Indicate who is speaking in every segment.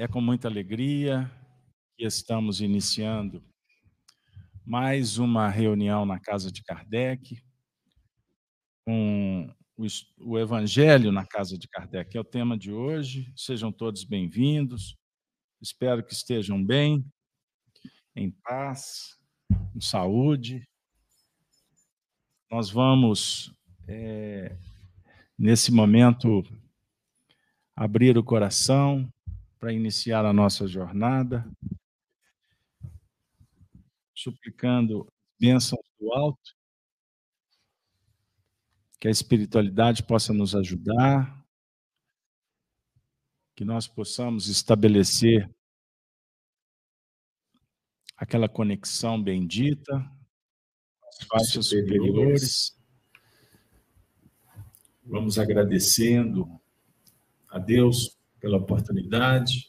Speaker 1: É com muita alegria que estamos iniciando mais uma reunião na casa de Kardec, com o Evangelho na casa de Kardec, é o tema de hoje. Sejam todos bem-vindos. Espero que estejam bem, em paz, com saúde. Nós vamos, é, nesse momento, abrir o coração para iniciar a nossa jornada, suplicando bênçãos do alto, que a espiritualidade possa nos ajudar, que nós possamos estabelecer aquela conexão bendita, as faixas superiores. Vamos agradecendo a Deus pela oportunidade,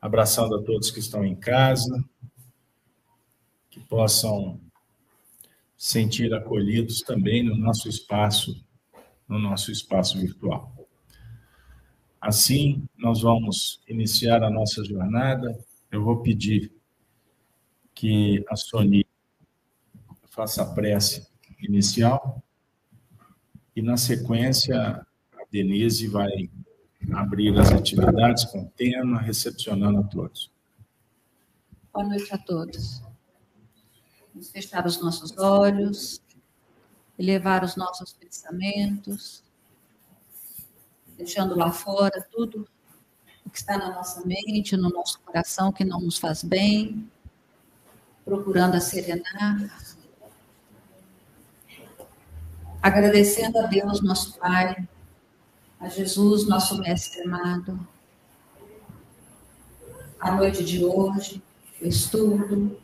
Speaker 1: abraçando a todos que estão em casa, que possam sentir acolhidos também no nosso espaço, no nosso espaço virtual. Assim, nós vamos iniciar a nossa jornada. Eu vou pedir que a Sony faça a prece inicial e, na sequência, Denise vai abrir as atividades com tema, recepcionando a todos.
Speaker 2: Boa noite a todos. Vamos fechar os nossos olhos, elevar os nossos pensamentos, deixando lá fora tudo o que está na nossa mente, no nosso coração, que não nos faz bem, procurando a serenar, agradecendo a Deus, nosso Pai, a Jesus, nosso Mestre amado, a noite de hoje, o estudo,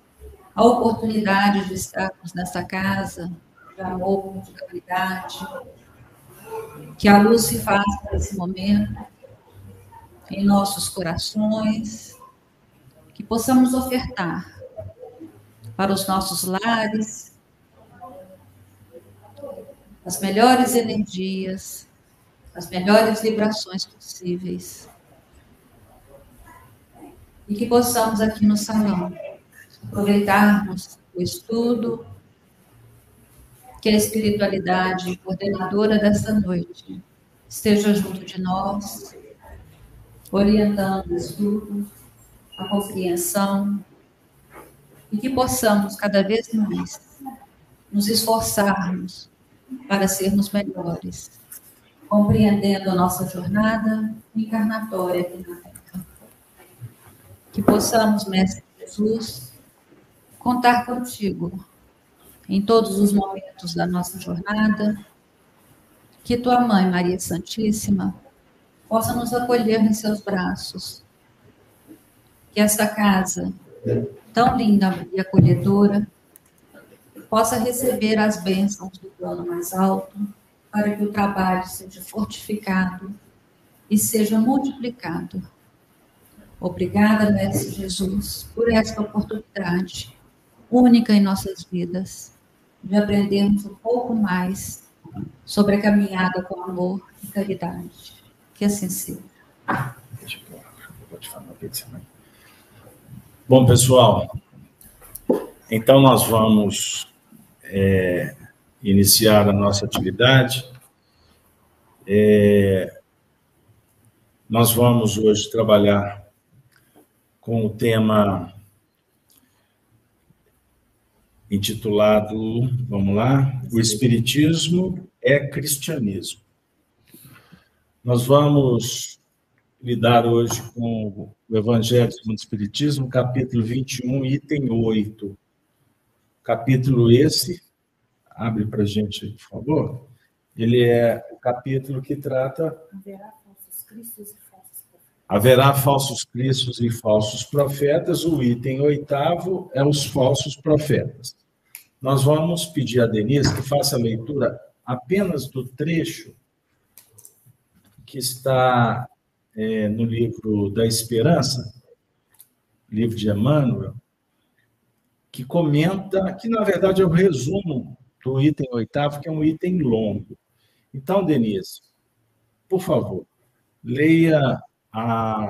Speaker 2: a oportunidade de estarmos nessa casa de amor, de caridade, que a luz se faça nesse momento em nossos corações, que possamos ofertar para os nossos lares as melhores energias, as melhores vibrações possíveis. E que possamos aqui no salão aproveitarmos o estudo, que a espiritualidade coordenadora dessa noite esteja junto de nós, orientando o estudo, a compreensão, e que possamos cada vez mais nos esforçarmos para sermos melhores compreendendo a nossa jornada encarnatória aqui na Terra. Que possamos, Mestre Jesus, contar contigo em todos os momentos da nossa jornada, que tua mãe, Maria Santíssima, possa nos acolher em seus braços, que esta casa, tão linda e acolhedora, possa receber as bênçãos do plano mais alto para que o trabalho seja fortificado e seja multiplicado. Obrigada, Mestre Jesus, por esta oportunidade única em nossas vidas de aprendermos um pouco mais sobre a caminhada com amor e caridade. Que assim seja.
Speaker 1: Bom, pessoal, então nós vamos é, iniciar a nossa atividade. É, nós vamos hoje trabalhar com o tema intitulado, vamos lá, O Espiritismo é Cristianismo. Nós vamos lidar hoje com o Evangelho segundo o Espiritismo, capítulo 21, item 8. Capítulo esse abre para a gente, por favor. Ele é o capítulo que trata. Haverá falsos cristos e falsos profetas. Haverá falsos cristos e falsos profetas. O item oitavo é os falsos profetas. Nós vamos pedir a Denise que faça a leitura apenas do trecho que está é, no livro da Esperança, livro de Emmanuel, que comenta, que na verdade é o resumo do item oitavo, que é um item longo. Então, Denise, por favor, leia a,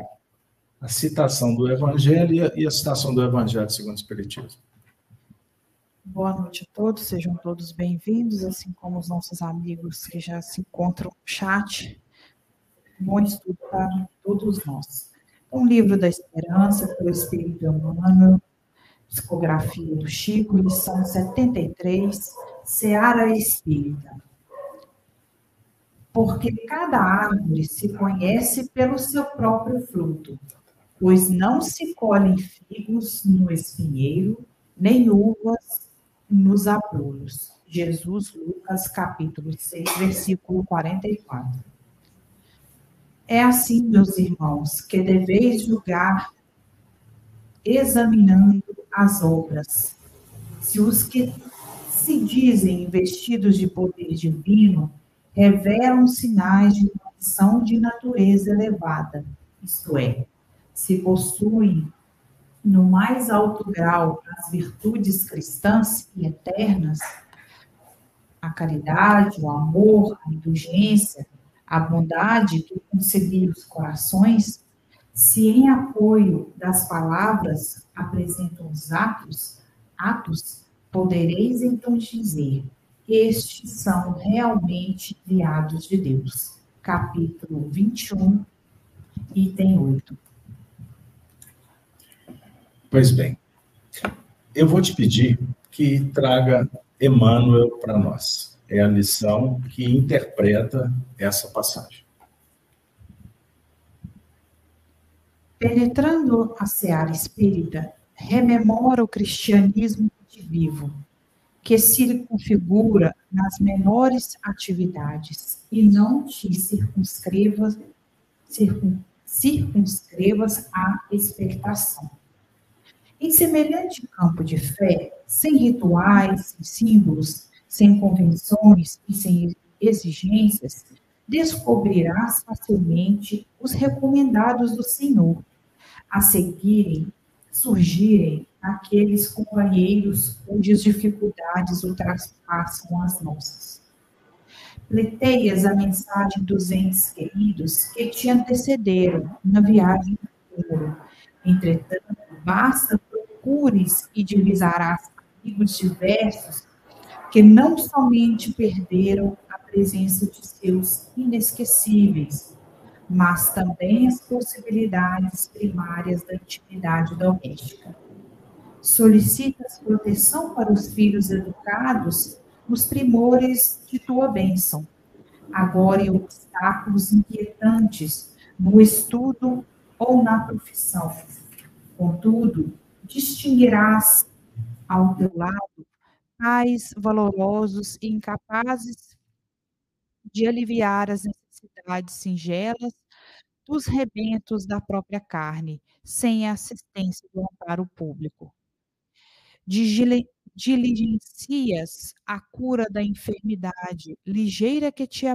Speaker 1: a citação do Evangelho e a citação do Evangelho segundo o Espiritismo.
Speaker 3: Boa noite a todos, sejam todos bem-vindos, assim como os nossos amigos que já se encontram no chat. Bom estudo para todos nós. Um livro da esperança pelo Espírito Humano, psicografia do Chico, lição 73, Seara Espírita. Porque cada árvore se conhece pelo seu próprio fruto pois não se colhem figos no espinheiro, nem uvas nos abrolhos. Jesus, Lucas, capítulo 6, versículo 44. É assim, meus irmãos, que deveis julgar examinando as obras. Se os que se dizem investidos de poder divino revelam sinais de condição de natureza elevada, isto é, se possuem no mais alto grau as virtudes cristãs e eternas, a caridade, o amor, a indulgência, a bondade que concilia os corações, se em apoio das palavras apresentam os atos, atos, podereis então dizer: estes são realmente enviados de Deus. Capítulo 21, item 8.
Speaker 1: Pois bem, eu vou te pedir que traga Emmanuel para nós. É a lição que interpreta essa passagem.
Speaker 3: Penetrando a seara espírita, rememora o cristianismo vivo, que se configura nas menores atividades e não te circunscrevas, circun, circunscrevas à expectação. Em semelhante campo de fé, sem rituais, sem símbolos, sem convenções e sem exigências, descobrirás facilmente os recomendados do Senhor, a seguirem, surgirem aqueles companheiros cujas dificuldades ultrapassam as nossas. Pleteias a mensagem dos entes queridos que te antecederam na viagem futuro. Entretanto, basta procures e divisarás amigos diversos que não somente perderam a presença de seus inesquecíveis, mas também as possibilidades primárias da intimidade doméstica. Solicitas proteção para os filhos educados nos primores de tua bênção. Agora em obstáculos inquietantes no estudo ou na profissão. Contudo, distinguirás ao teu lado pais valorosos e incapazes de aliviar as necessidades singelas dos rebentos da própria carne, sem a assistência do amparo público. Diligencias a cura da enfermidade, ligeira que te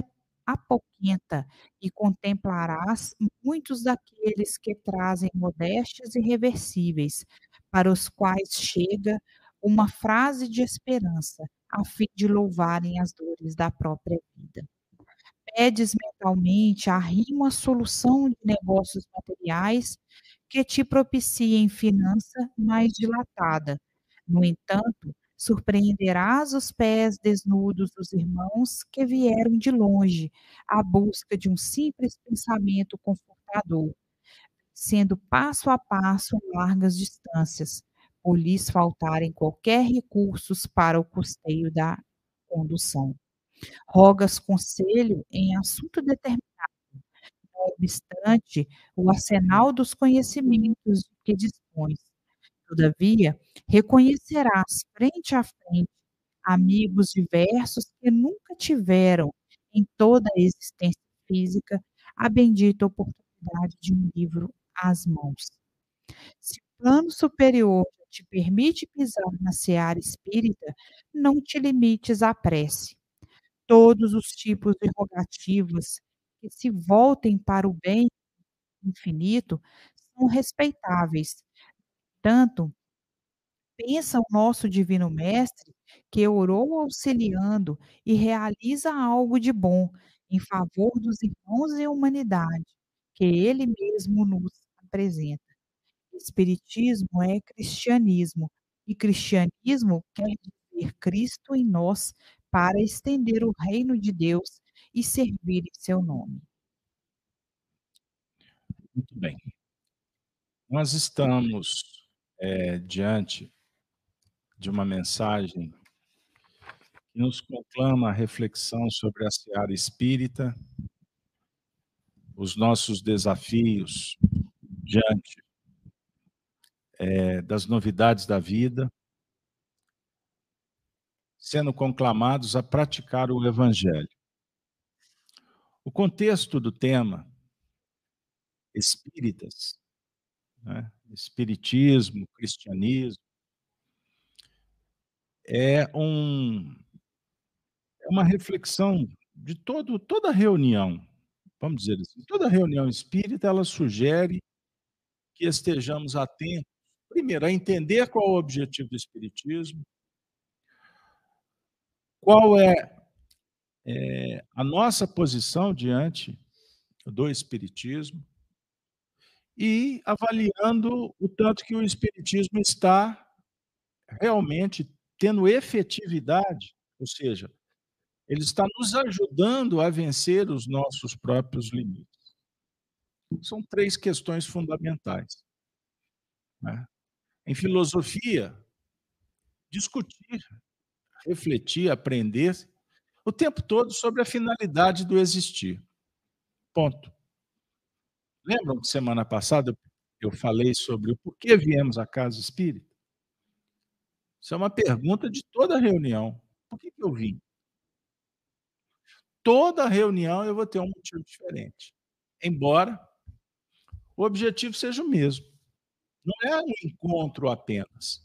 Speaker 3: apoquenta, e contemplarás muitos daqueles que trazem modéstias irreversíveis, para os quais chega uma frase de esperança, a fim de louvarem as dores da própria vida. Pedes mentalmente a rima solução de negócios materiais que te propiciem finança mais dilatada. No entanto, surpreenderás os pés desnudos dos irmãos que vieram de longe à busca de um simples pensamento confortador, sendo passo a passo largas distâncias, por lhes faltarem qualquer recursos para o custeio da condução. Rogas conselho em assunto determinado, não obstante o arsenal dos conhecimentos que dispões. Todavia, reconhecerás frente a frente amigos diversos que nunca tiveram em toda a existência física a bendita oportunidade de um livro às mãos. Se o plano superior te permite pisar na seara espírita, não te limites à prece. Todos os tipos de rogativas que se voltem para o bem infinito são respeitáveis. Tanto, pensa o nosso Divino Mestre que orou auxiliando e realiza algo de bom em favor dos irmãos e humanidade, que ele mesmo nos representa. Espiritismo é cristianismo, e cristianismo quer dizer Cristo em nós para estender o reino de Deus e servir em seu nome.
Speaker 1: Muito bem. Nós estamos é, diante de uma mensagem que nos conclama a reflexão sobre a seara espírita, os nossos desafios diante é, das novidades da vida, sendo conclamados a praticar o Evangelho. O contexto do tema espíritas, né? Espiritismo, cristianismo, é, um, é uma reflexão de todo, toda reunião, vamos dizer assim, toda reunião espírita, ela sugere que estejamos atentos, primeiro, a entender qual é o objetivo do espiritismo, qual é, é a nossa posição diante do espiritismo, e avaliando o tanto que o Espiritismo está realmente tendo efetividade, ou seja, ele está nos ajudando a vencer os nossos próprios limites. São três questões fundamentais. Né? Em filosofia, discutir, refletir, aprender o tempo todo sobre a finalidade do existir. Ponto. Lembram que semana passada eu falei sobre o porquê viemos à casa espírita? Isso é uma pergunta de toda reunião. Por que, eu vim? Toda reunião eu vou ter um motivo diferente. Embora o objetivo seja o mesmo. Não é um encontro apenas.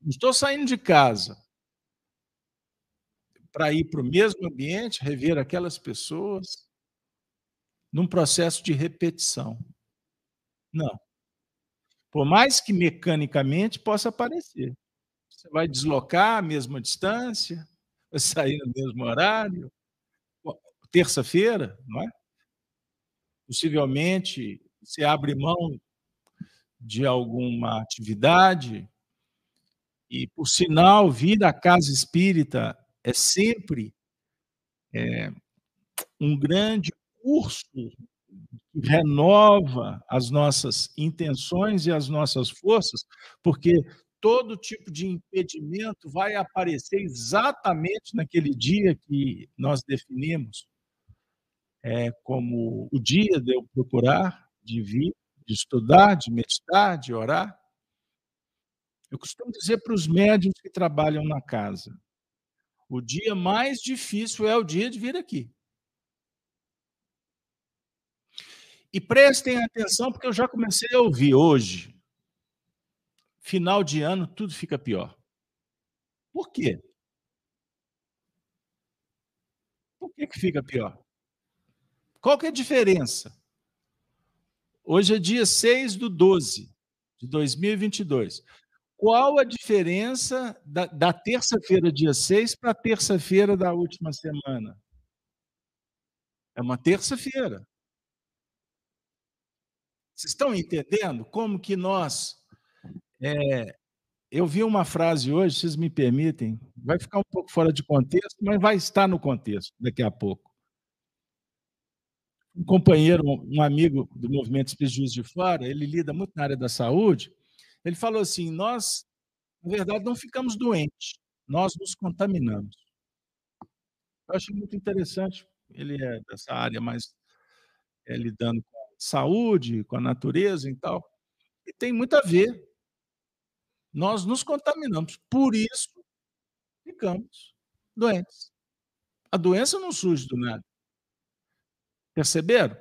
Speaker 1: Não estou saindo de casa para ir para o mesmo ambiente, rever aquelas pessoas, num processo de repetição. Não. Por mais que mecanicamente possa parecer. Você vai deslocar a mesma distância, vai sair no mesmo horário, terça-feira, não é? Possivelmente você abre mão de alguma atividade e, por sinal, vir à casa espírita é sempre é, um grande curso que renova as nossas intenções e as nossas forças, porque todo tipo de impedimento vai aparecer exatamente naquele dia que nós definimos é, como o dia de eu procurar, de vir, de estudar, de meditar, de orar. Eu costumo dizer para os médios que trabalham na casa: o dia mais difícil é o dia de vir aqui. E prestem atenção, porque eu já comecei a ouvir hoje. Final de ano, tudo fica pior. Por quê? Por que, que fica pior? Qual que é a diferença? Hoje é dia 6 do 12 de 2022. Qual a diferença da, da terça-feira, dia 6, para a terça-feira da última semana? É uma terça-feira. Vocês estão entendendo como que nós. É, eu vi uma frase hoje, vocês me permitem, vai ficar um pouco fora de contexto, mas vai estar no contexto daqui a pouco. Um companheiro, um amigo do movimento Espírito de Fora, ele lida muito na área da saúde, ele falou assim: nós, na verdade, não ficamos doentes, nós nos contaminamos. Eu acho muito interessante, ele é dessa área mais é, lidando com saúde, com a natureza e tal. E tem muito a ver. Nós nos contaminamos, por isso ficamos doentes. A doença não surge do nada. Perceberam?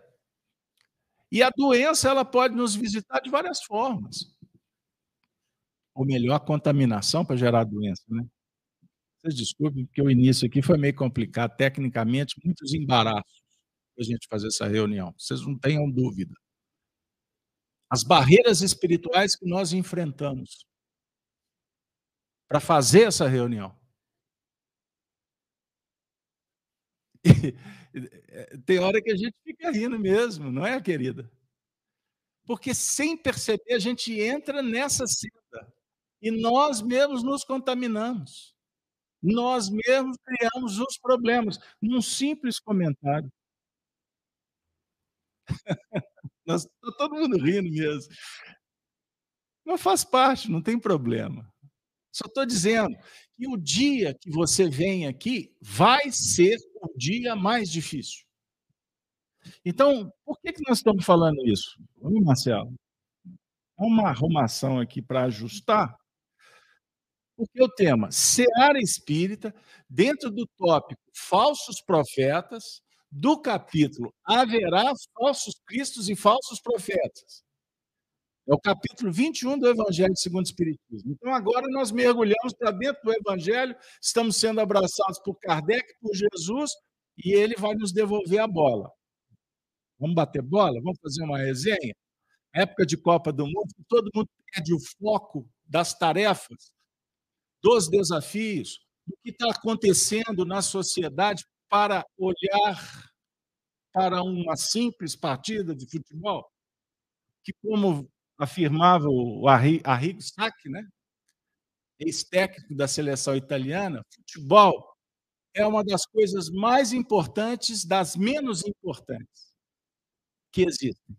Speaker 1: E a doença ela pode nos visitar de várias formas. Ou melhor, a contaminação para gerar doença, né? Vocês desculpem, porque o início aqui foi meio complicado, tecnicamente, muitos embaraços para a gente fazer essa reunião. Vocês não tenham dúvida. As barreiras espirituais que nós enfrentamos para fazer essa reunião. E, tem hora que a gente fica rindo mesmo, não é, querida? Porque sem perceber a gente entra nessa senda e nós mesmos nos contaminamos. Nós mesmos criamos os problemas num simples comentário. Está todo mundo rindo mesmo. Não faz parte, não tem problema. Só estou dizendo que o dia que você vem aqui vai ser o dia mais difícil. Então, por que, que nós estamos falando isso? Vamos, Marcelo? Uma arrumação aqui para ajustar. Porque o tema Seara Espírita, dentro do tópico Falsos Profetas, do capítulo Haverá falsos cristos e falsos profetas. É o capítulo 21 do Evangelho segundo o Espiritismo. Então, agora nós mergulhamos para dentro do Evangelho, estamos sendo abraçados por Kardec, por Jesus, e ele vai nos devolver a bola. Vamos bater bola? Vamos fazer uma resenha? Época de Copa do Mundo, todo mundo perde o foco das tarefas, dos desafios, do que está acontecendo na sociedade para olhar para uma simples partida de futebol, que, como afirmava o Arrigo Sacchi, né? ex-técnico da seleção italiana, futebol é uma das coisas mais importantes, das menos importantes que existem.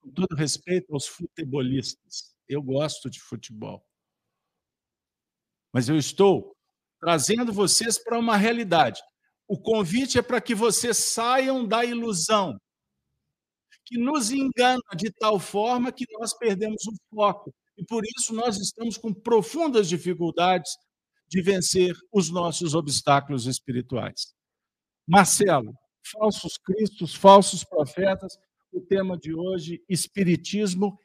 Speaker 1: Com todo respeito aos futebolistas, eu gosto de futebol. Mas eu estou trazendo vocês para uma realidade. O convite é para que vocês saiam da ilusão que nos engana de tal forma que nós perdemos o foco. E por isso nós estamos com profundas dificuldades de vencer os nossos obstáculos espirituais. Marcelo, falsos cristos, falsos profetas, o tema de hoje, espiritismo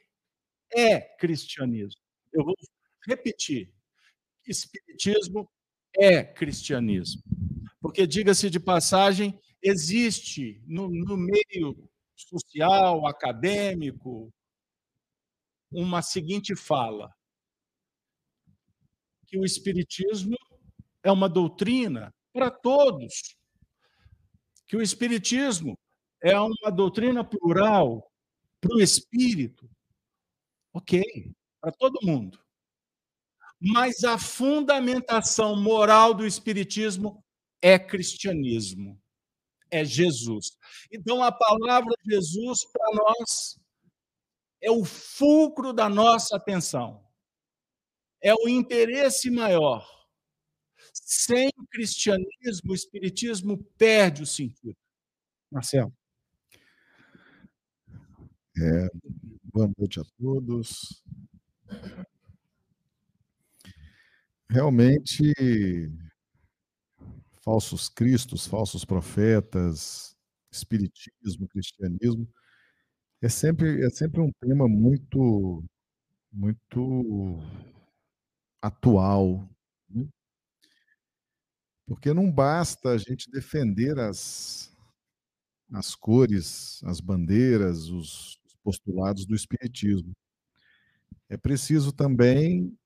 Speaker 1: é cristianismo. Eu vou repetir. Espiritismo é cristianismo. Porque, diga-se de passagem, existe no, no meio social, acadêmico, uma seguinte fala: que o Espiritismo é uma doutrina para todos, que o Espiritismo é uma doutrina plural para o espírito. Ok, para todo mundo. Mas a fundamentação moral do Espiritismo é cristianismo é Jesus. Então, a palavra Jesus, para nós, é o fulcro da nossa atenção, é o interesse maior. Sem cristianismo, o espiritismo perde o sentido. Marcelo.
Speaker 4: É, boa noite a todos. Realmente, falsos cristos, falsos profetas, espiritismo, cristianismo, é sempre é sempre um tema muito muito atual, né? porque não basta a gente defender as as cores, as bandeiras, os postulados do espiritismo. É preciso também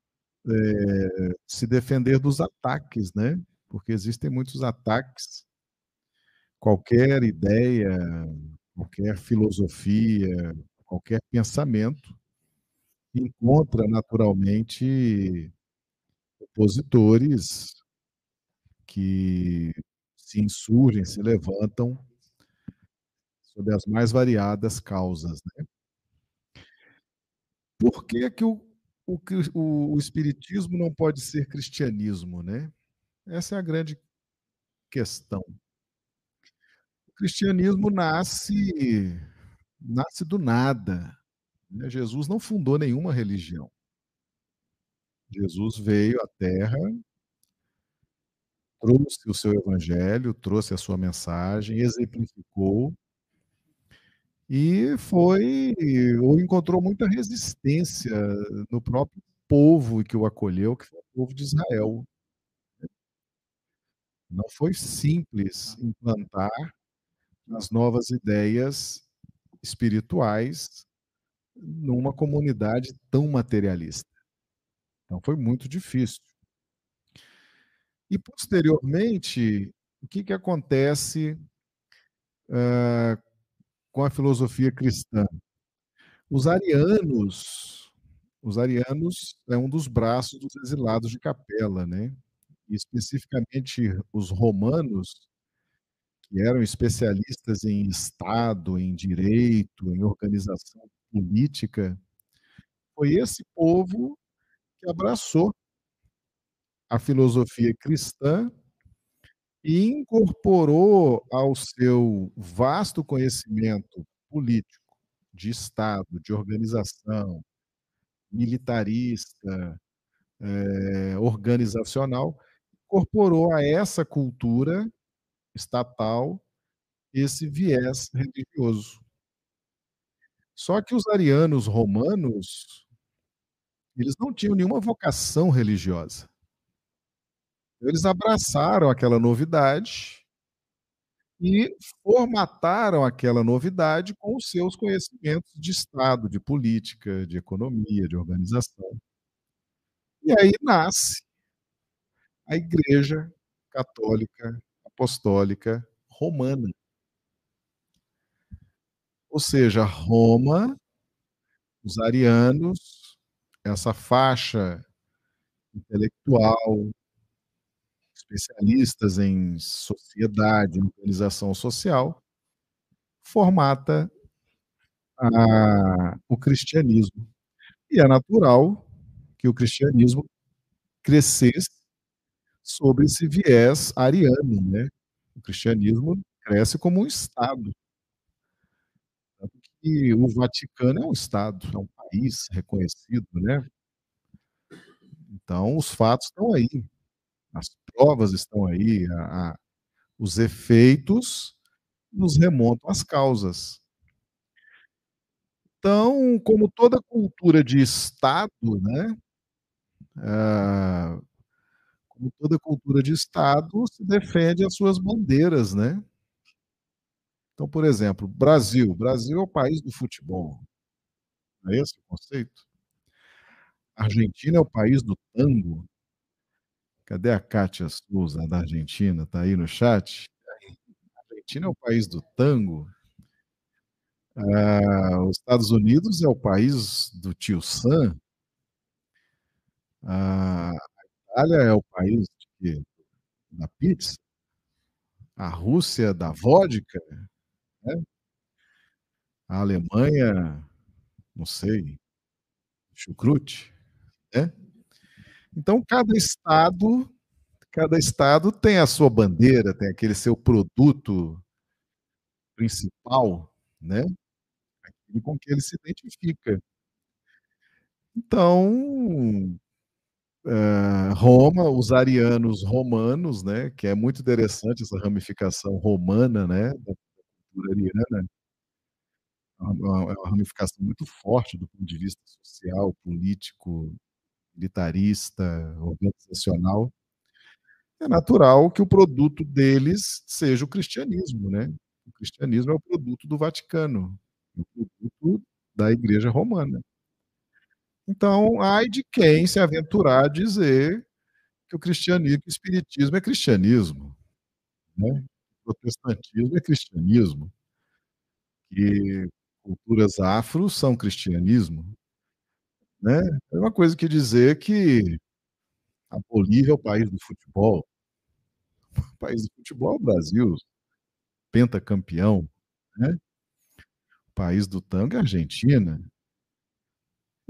Speaker 4: é, se defender dos ataques, né? Porque existem muitos ataques. Qualquer ideia, qualquer filosofia, qualquer pensamento encontra naturalmente opositores que se insurgem, se levantam sob as mais variadas causas. Né? Por que, que o, o, o, Espiritismo não pode ser cristianismo? Né? Essa é a grande questão. O cristianismo nasce nasce do nada. Né? Jesus não fundou nenhuma religião. Jesus veio à Terra, trouxe o seu evangelho, trouxe a sua mensagem, exemplificou e foi ou encontrou muita resistência no próprio povo que o acolheu, que foi o povo de Israel. Não foi simples implantar as novas ideias espirituais numa comunidade tão materialista. Então foi muito difícil. E posteriormente, o que, que acontece uh, com a filosofia cristã? Os arianos, os arianos é um dos braços dos exilados de Capela, né? Especificamente os romanos, que eram especialistas em Estado, em direito, em organização política, foi esse povo que abraçou a filosofia cristã e incorporou ao seu vasto conhecimento político, de Estado, de organização, militarista, é, organizacional, incorporou a essa cultura estatal esse viés religioso. Só que os arianos romanos, eles não tinham nenhuma vocação religiosa. Eles abraçaram aquela novidade e formataram aquela novidade com os seus conhecimentos de Estado, de política, de economia, de organização. E aí nasce a Igreja Católica Apostólica Romana. Ou seja, Roma, os arianos, essa faixa intelectual, especialistas em sociedade, organização social, formata a, o cristianismo. E é natural que o cristianismo crescesse sobre esse viés ariano, né? O cristianismo cresce como um Estado. Que o Vaticano é um Estado, é um país reconhecido, né? Então, os fatos estão aí. As provas estão aí, a, a, os efeitos nos remontam às causas. Então, como toda cultura de Estado, né, ah, como toda cultura de Estado, se defende as suas bandeiras, né? Então, por exemplo, Brasil. Brasil é o país do futebol. Não é esse o conceito? Argentina é o país do tango. Cadê a Kátia Souza, da Argentina? Está aí no chat? Argentina é o país do tango. Ah, os Estados Unidos é o país do tio Sam. Ah, Itália é o país de, da pizza. A Rússia da vodka. Né? A Alemanha, não sei, chucrute. Né? Então, cada estado, cada estado tem a sua bandeira, tem aquele seu produto principal, né? Aquilo com que ele se identifica. Então, uh, Roma, os arianos romanos, né? Que é muito interessante essa ramificação romana, né? Da cultura ariana. É uma, é uma ramificação muito forte do ponto de vista social, político, militarista, organizacional, é natural que o produto deles seja o cristianismo, né? O cristianismo é o produto do Vaticano, o produto da Igreja Romana. Então, ai de quem se aventurar a dizer que o cristianismo, o espiritismo é cristianismo, né? O protestantismo é cristianismo, que culturas afro são cristianismo, né? É uma coisa que dizer que a Bolívia é o país do futebol. O país do futebol é o Brasil, pentacampeão, né? O país do tango é a Argentina.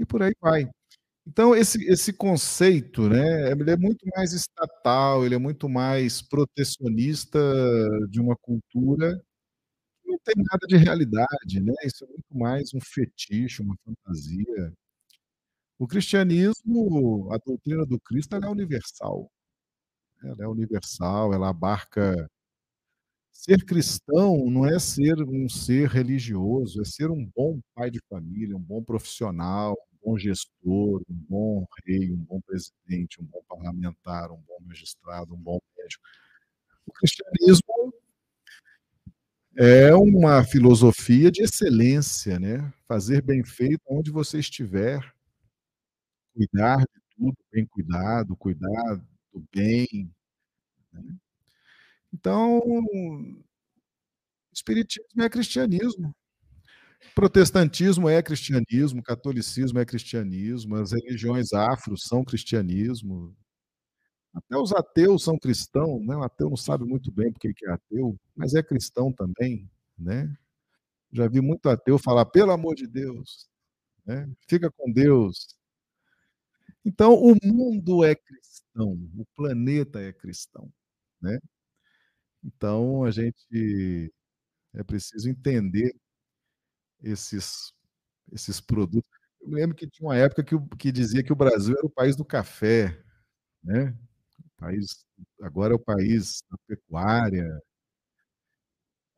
Speaker 4: E por aí vai. Então, esse, esse conceito, né, ele é muito mais estatal, ele é muito mais protecionista de uma cultura que não tem nada de realidade, né? Isso é muito mais um fetiche, uma fantasia. O cristianismo, a doutrina do Cristo, ela é universal. Ela é universal, ela abarca. Ser cristão não é ser um ser religioso, é ser um bom pai de família, um bom profissional, bom gestor, um bom rei, um bom presidente, um bom parlamentar, um bom magistrado, um bom médico. O cristianismo é uma filosofia de excelência, né? Fazer bem feito onde você estiver, cuidar de tudo, bem cuidado, cuidar do bem. Né? Então, espiritismo é cristianismo. Protestantismo é cristianismo, catolicismo é cristianismo, as religiões afro são cristianismo. Até os ateus são cristãos, né? O ateu não sabe muito bem porque que é ateu, mas é cristão também, né? Já vi muito ateu falar, pelo amor de Deus, né? fica com Deus. Então, o mundo é cristão, o planeta é cristão. Né? Então, a gente é preciso entender esses, esses produtos. Eu lembro que tinha uma época que, que dizia que o Brasil era o país do café, né? O país, agora é o país da pecuária,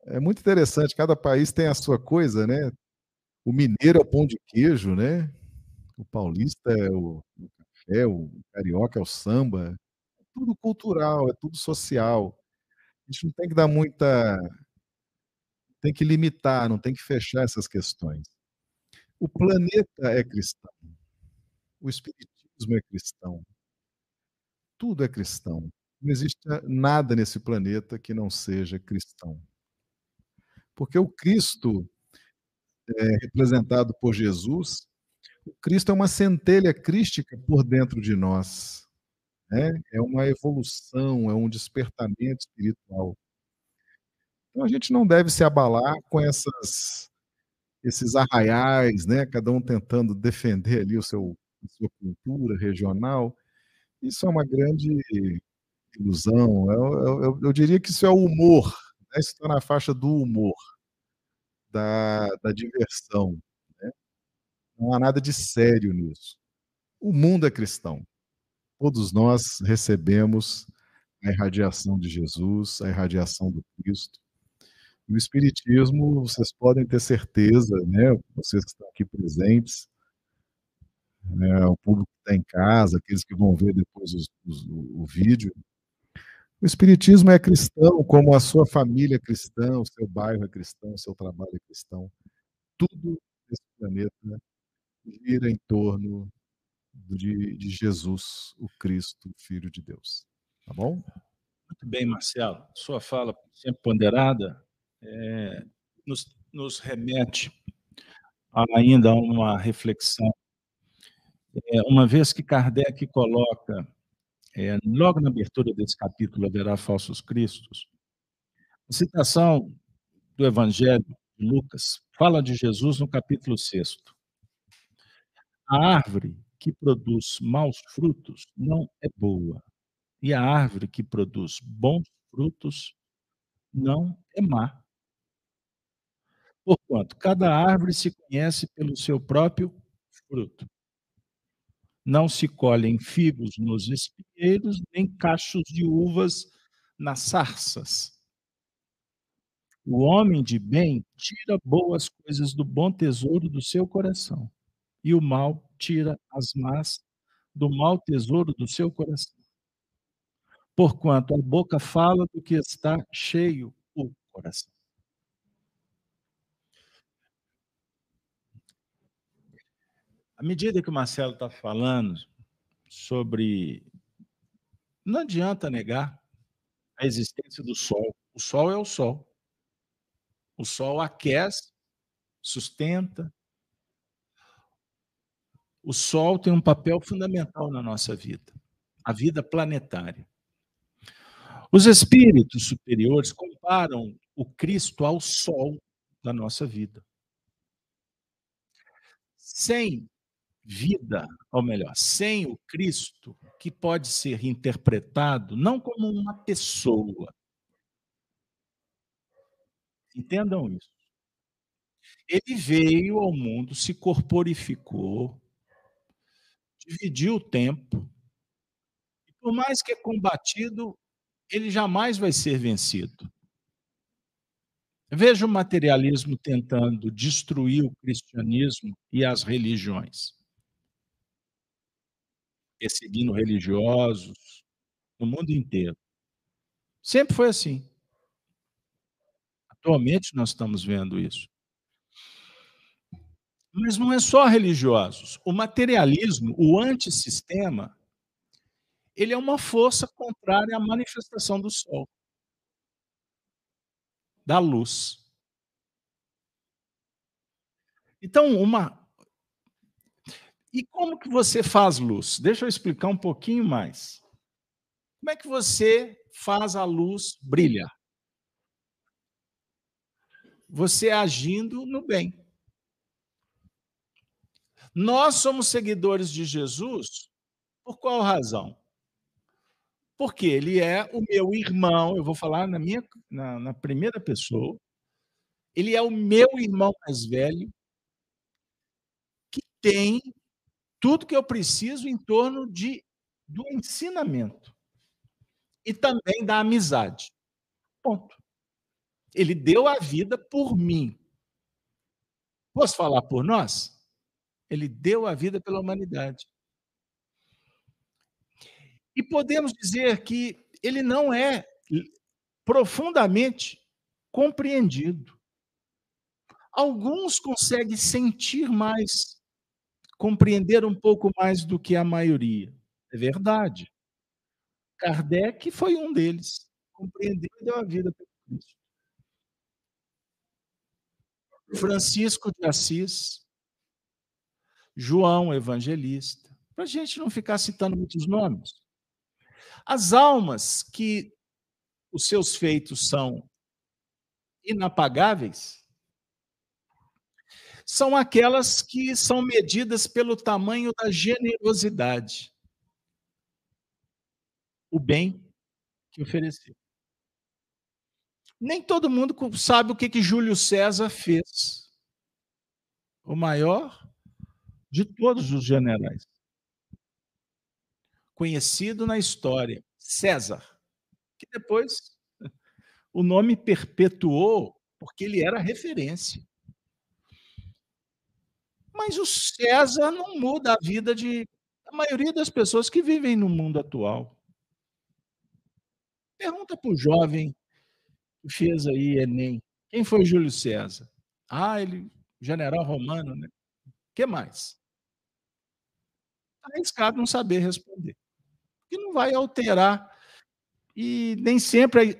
Speaker 4: é muito interessante, cada país tem a sua coisa, né? O mineiro é o pão de queijo, né? O paulista é o, o café, o carioca é o samba. É tudo cultural, é tudo social. A gente não tem que dar muita. Tem que limitar, não tem que fechar essas questões. O planeta é cristão. O espiritismo é cristão. Tudo é cristão. Não existe nada nesse planeta que não seja cristão. Porque o Cristo, é, representado por Jesus, o Cristo é uma centelha crística por dentro de nós. Né? É uma evolução, é um despertamento espiritual. Então a gente não deve se abalar com essas, esses arraiais, né? cada um tentando defender ali o seu, a sua cultura regional. Isso é uma grande ilusão. Eu, eu, eu diria que isso é o humor né, está na faixa do humor, da, da diversão. Né? Não há nada de sério nisso. O mundo é cristão. Todos nós recebemos a irradiação de Jesus, a irradiação do Cristo. E o Espiritismo, vocês podem ter certeza, né, vocês que estão aqui presentes, né, o público que está em casa, aqueles que vão ver depois os, os, o vídeo, o Espiritismo é cristão, como a sua família é cristã, o seu bairro é cristão, o seu trabalho é cristão. Tudo nesse planeta gira em torno de, de Jesus, o Cristo, Filho de Deus. Tá bom?
Speaker 1: Muito bem, Marcelo. Sua fala, sempre ponderada, é, nos, nos, remete ainda a uma reflexão. É, uma vez que Kardec coloca é, logo na abertura desse capítulo, haverá falsos cristos. A citação do Evangelho de Lucas fala de Jesus no capítulo 6. A árvore que produz maus frutos não é boa, e a árvore que produz bons frutos não é má. Porquanto, cada árvore se conhece pelo seu próprio fruto. Não se colhem figos nos espinheiros, nem cachos de uvas nas sarças. O homem de bem tira boas coisas do bom tesouro do seu coração, e o mal tira as más do mau tesouro do seu coração. Porquanto a boca fala do que está cheio o coração. À medida que o Marcelo está falando sobre. Não adianta negar a existência do Sol. O Sol é o Sol. O Sol aquece, sustenta. O Sol tem um papel fundamental na nossa vida, a vida planetária. Os espíritos superiores comparam o Cristo ao Sol da nossa vida. Sem vida, ou melhor, sem o Cristo, que pode ser interpretado não como uma pessoa. Entendam isso. Ele veio ao mundo, se corporificou, dividiu o tempo, e por mais que é combatido, ele jamais vai ser vencido. Veja o materialismo tentando destruir o cristianismo e as religiões perseguindo religiosos no mundo inteiro. Sempre foi assim. Atualmente nós estamos vendo isso. Mas não é só religiosos. O materialismo, o antissistema, ele é uma força contrária à manifestação do sol, da luz. Então, uma. E como que você faz luz? Deixa eu explicar um pouquinho mais. Como é que você faz a luz brilhar? Você agindo no bem. Nós somos seguidores de Jesus por qual razão? Porque ele é o meu irmão, eu vou falar na minha na, na primeira pessoa. Ele é o meu irmão mais velho que tem tudo que eu preciso em torno de do ensinamento e também da amizade. Ponto. Ele deu a vida por mim. Posso falar por nós? Ele deu a vida pela humanidade. E podemos dizer que ele não é profundamente compreendido. Alguns conseguem sentir mais, compreender um pouco mais do que a maioria. É verdade. Kardec foi um deles. Compreendeu e deu a vida para Cristo. Francisco de Assis, João Evangelista, para a gente não ficar citando muitos nomes. As almas que os seus feitos são inapagáveis são aquelas que são medidas pelo tamanho da generosidade, o bem que ofereceu. Nem todo mundo sabe o que, que Júlio César fez. O maior de todos os generais conhecido na história, César, que depois o nome perpetuou porque ele era referência. Mas o César não muda a vida de a maioria das pessoas que vivem no mundo atual. Pergunta para o jovem que fez aí Enem. Quem foi Júlio César? Ah, ele, general romano, né? O que mais? Está arriscado não saber responder que não vai alterar. E nem sempre,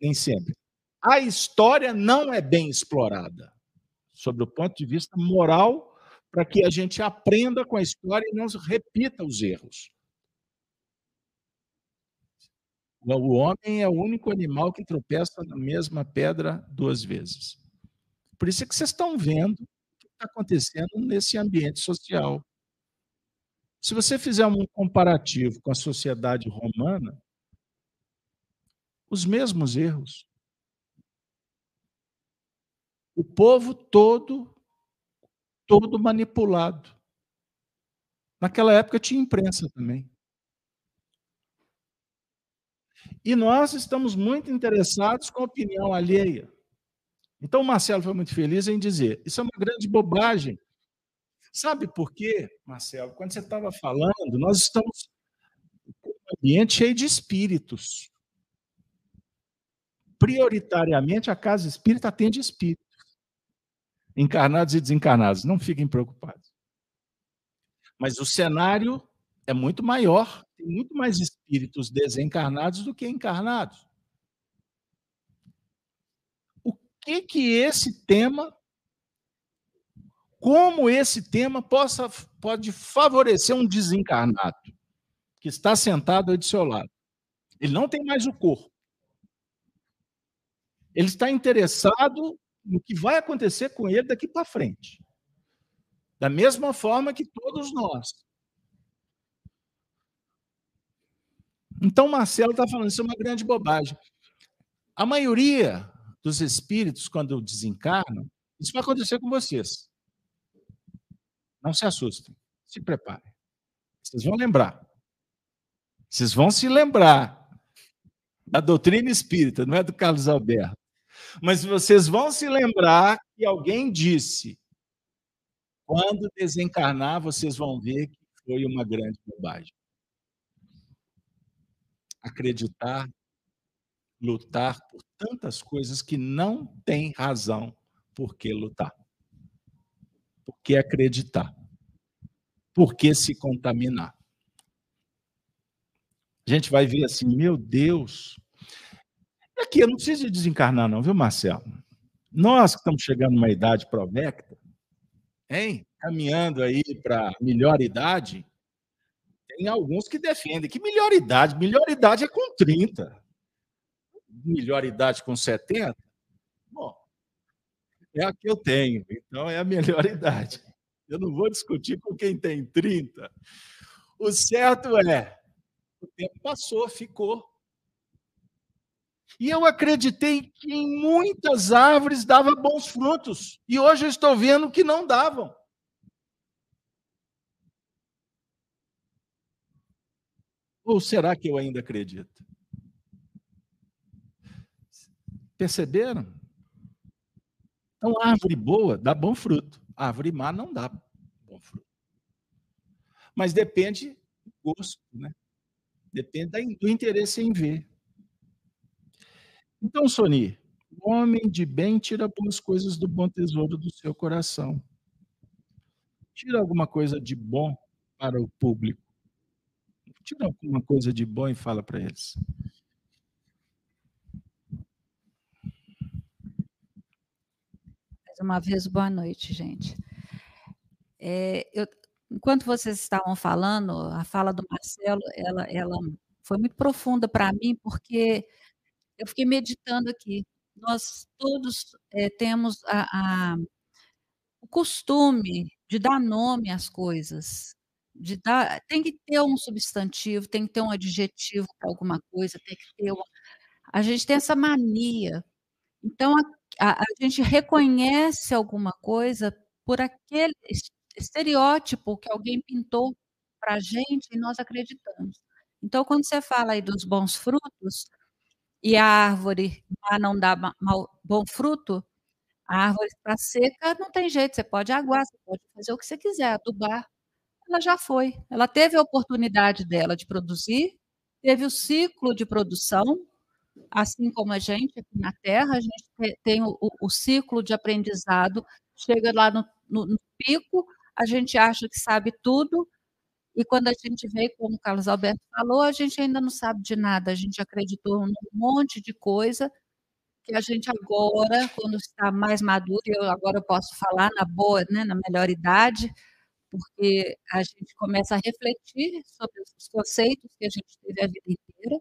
Speaker 1: nem sempre. A história não é bem explorada, sob o ponto de vista moral, para que a gente aprenda com a história e não repita os erros. O homem é o único animal que tropeça na mesma pedra duas vezes. Por isso é que vocês estão vendo o que está acontecendo nesse ambiente social. Se você fizer um comparativo com a sociedade romana, os mesmos erros. O povo todo, todo manipulado. Naquela época tinha imprensa também. E nós estamos muito interessados com a opinião alheia. Então, o Marcelo foi muito feliz em dizer: isso é uma grande bobagem. Sabe por quê, Marcelo? Quando você estava falando, nós estamos com um ambiente cheio de espíritos. Prioritariamente, a casa espírita atende espíritos, encarnados e desencarnados. Não fiquem preocupados. Mas o cenário é muito maior, tem muito mais espíritos desencarnados do que encarnados. O que que esse tema como esse tema possa, pode favorecer um desencarnado que está sentado aí do seu lado. Ele não tem mais o corpo. Ele está interessado no que vai acontecer com ele daqui para frente. Da mesma forma que todos nós. Então, Marcelo está falando, isso é uma grande bobagem. A maioria dos espíritos, quando desencarnam, isso vai acontecer com vocês. Não se assustem. Se preparem. Vocês vão lembrar. Vocês vão se lembrar da doutrina espírita, não é do Carlos Alberto. Mas vocês vão se lembrar que alguém disse: quando desencarnar, vocês vão ver que foi uma grande bobagem. Acreditar, lutar por tantas coisas que não tem razão por que lutar. Por que acreditar? Por que se contaminar? A gente vai ver assim, meu Deus. Aqui, eu não preciso desencarnar, não, viu, Marcelo? Nós que estamos chegando numa idade provecta, hein? Caminhando aí para melhor idade, tem alguns que defendem que melhor idade, melhor idade é com 30. Melhor idade com 70? Bom, é a que eu tenho, então é a melhor idade. Eu não vou discutir com quem tem 30. O certo é, o tempo passou, ficou. E eu acreditei que em muitas árvores dava bons frutos. E hoje eu estou vendo que não davam. Ou será que eu ainda acredito? Perceberam? Então, árvore boa dá bom fruto. Árvore má não dá bom fruto. Mas depende do gosto, né? Depende do interesse em ver. Então, Soni, o homem de bem tira boas coisas do bom tesouro do seu coração. Tira alguma coisa de bom para o público. Tira alguma coisa de bom e fala para eles.
Speaker 2: Mais uma vez, boa noite, gente. É, eu, enquanto vocês estavam falando, a fala do Marcelo, ela, ela foi muito profunda para mim, porque eu fiquei meditando aqui. Nós todos é, temos a, a, o costume de dar nome às coisas. De dar, tem que ter um substantivo, tem que ter um adjetivo para alguma coisa, tem que ter uma, a gente tem essa mania. Então, a, a, a gente reconhece alguma coisa por aquele estereótipo que alguém pintou para a gente e nós acreditamos. Então, quando você fala aí dos bons frutos, e a árvore não dá mal, bom fruto, a árvore está seca, não tem jeito, você pode aguar, você pode fazer o que você quiser, adubar. Ela já foi, ela teve a oportunidade dela de produzir, teve o ciclo de produção, assim como a gente aqui na Terra, a gente tem o, o ciclo de aprendizado, chega lá no, no, no pico, a gente acha que sabe tudo, e quando a gente vê, como o Carlos Alberto falou, a gente ainda não sabe de nada, a gente acreditou num monte de coisa que a gente agora, quando está mais maduro, eu agora eu posso falar na boa, né, na melhor idade, porque a gente começa a refletir sobre os conceitos que a gente teve a vida inteira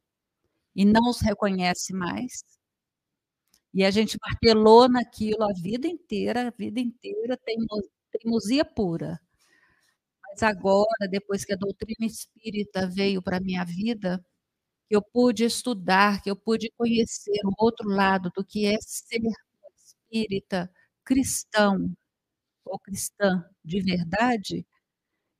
Speaker 2: e não os reconhece mais. E a gente martelou naquilo a vida inteira, a vida inteira, teimosia pura. Mas agora, depois que a doutrina espírita veio para a minha vida, que eu pude estudar, que eu pude conhecer o outro lado do que é ser espírita cristão ou cristã de verdade,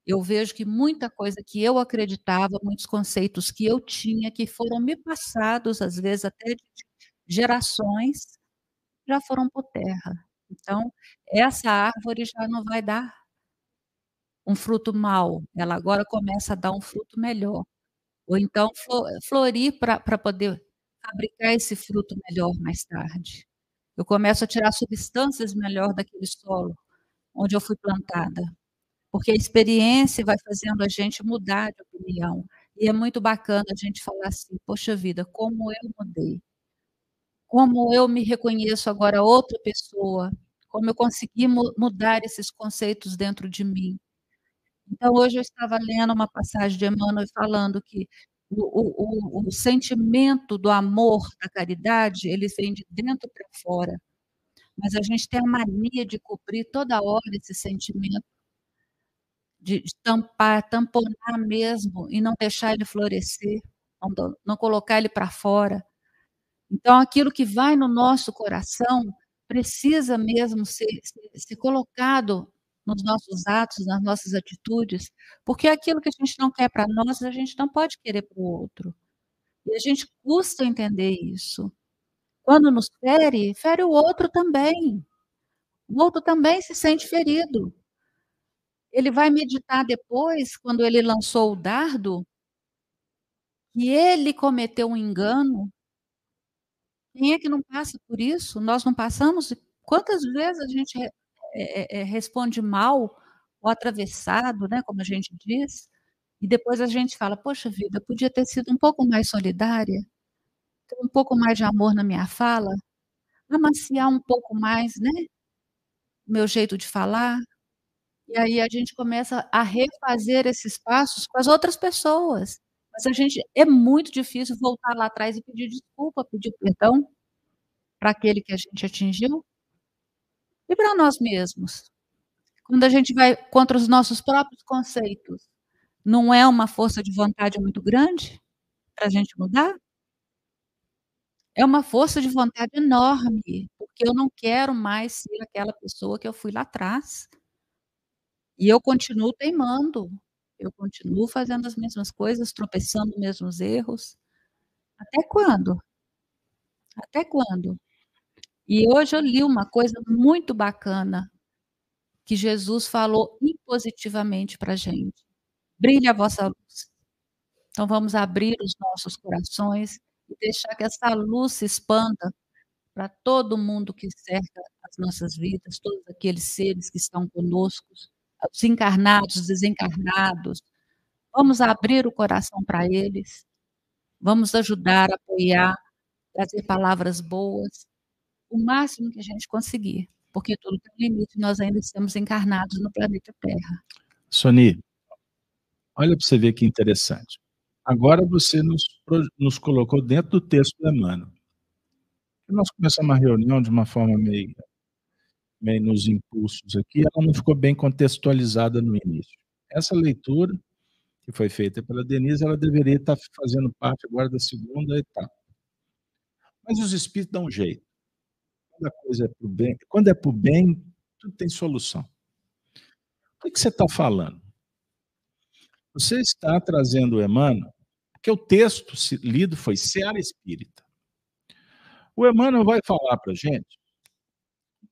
Speaker 2: eu vejo que muita coisa que eu acreditava, muitos conceitos que eu tinha, que foram me passados, às vezes até de gerações, já foram por terra. Então, essa árvore já não vai dar um fruto mau, ela agora começa a dar um fruto melhor. Ou então florir para poder fabricar esse fruto melhor mais tarde. Eu começo a tirar substâncias melhor daquele solo onde eu fui plantada. Porque a experiência vai fazendo a gente mudar de opinião. E é muito bacana a gente falar assim: poxa vida, como eu mudei. Como eu me reconheço agora outra pessoa. Como eu consegui mudar esses conceitos dentro de mim. Então, hoje eu estava lendo uma passagem de Emmanuel falando que o, o, o, sentimento do amor, da caridade, ele vem de dentro para fora. Mas a gente tem a mania de cobrir toda hora esse sentimento, de, de tampar, tamponar mesmo e não deixar ele florescer, não, não colocar ele para fora. Então, aquilo que vai no nosso coração precisa mesmo ser, ser, ser colocado nos nossos atos, nas nossas atitudes, porque aquilo que a gente não quer para nós, a gente não pode querer para o outro. E a gente custa entender isso. Quando nos fere, fere o outro também. O outro também se sente ferido. Ele vai meditar depois, quando ele lançou o dardo, que ele cometeu um engano. Quem é que não passa por isso? Nós não passamos? Quantas vezes a gente é, é, responde mal o atravessado, né, como a gente diz, e depois a gente fala, poxa vida, podia ter sido um pouco mais solidária, ter um pouco mais de amor na minha fala, amaciar um pouco mais, né, meu jeito de falar, E aí a gente começa a refazer esses passos com as outras pessoas. Mas a gente é muito difícil voltar lá atrás e pedir desculpa, pedir perdão para aquele que a gente atingiu e para nós mesmos. Quando a gente vai contra os nossos próprios conceitos, não é uma força de vontade muito grande para a gente mudar? É uma força de vontade enorme, porque eu não quero mais ser aquela pessoa que eu fui lá atrás. E eu continuo teimando, eu continuo fazendo as mesmas coisas, tropeçando nos mesmos erros. Até quando? Até quando? E hoje eu li uma coisa muito bacana que Jesus falou impositivamente para a gente. Brilhe a vossa luz. Então vamos abrir os nossos corações e deixar que essa luz se expanda para todo mundo que cerca as nossas vidas, todos aqueles seres que estão conosco, os encarnados, os desencarnados. Vamos abrir o coração para eles. Vamos ajudar, apoiar, trazer palavras boas, o máximo que a gente conseguir, porque tudo tem limite, nós ainda estamos encarnados no planeta Terra.
Speaker 1: Soni, olha para você ver que interessante. Agora você nos, nos colocou dentro do texto do Emmanuel. Nós começamos a reunião de uma forma meio, meio nos impulsos aqui, ela não ficou bem contextualizada no início. Essa leitura, que foi feita pela Denise, ela deveria estar fazendo parte agora da segunda etapa. Mas os espíritos dão um jeito. Quando a coisa é para o bem, quando é para o bem, tudo tem solução. O que você está falando? Você está trazendo o Emmanuel, porque o texto lido foi Seara Espírita. O Emmanuel vai falar para a gente.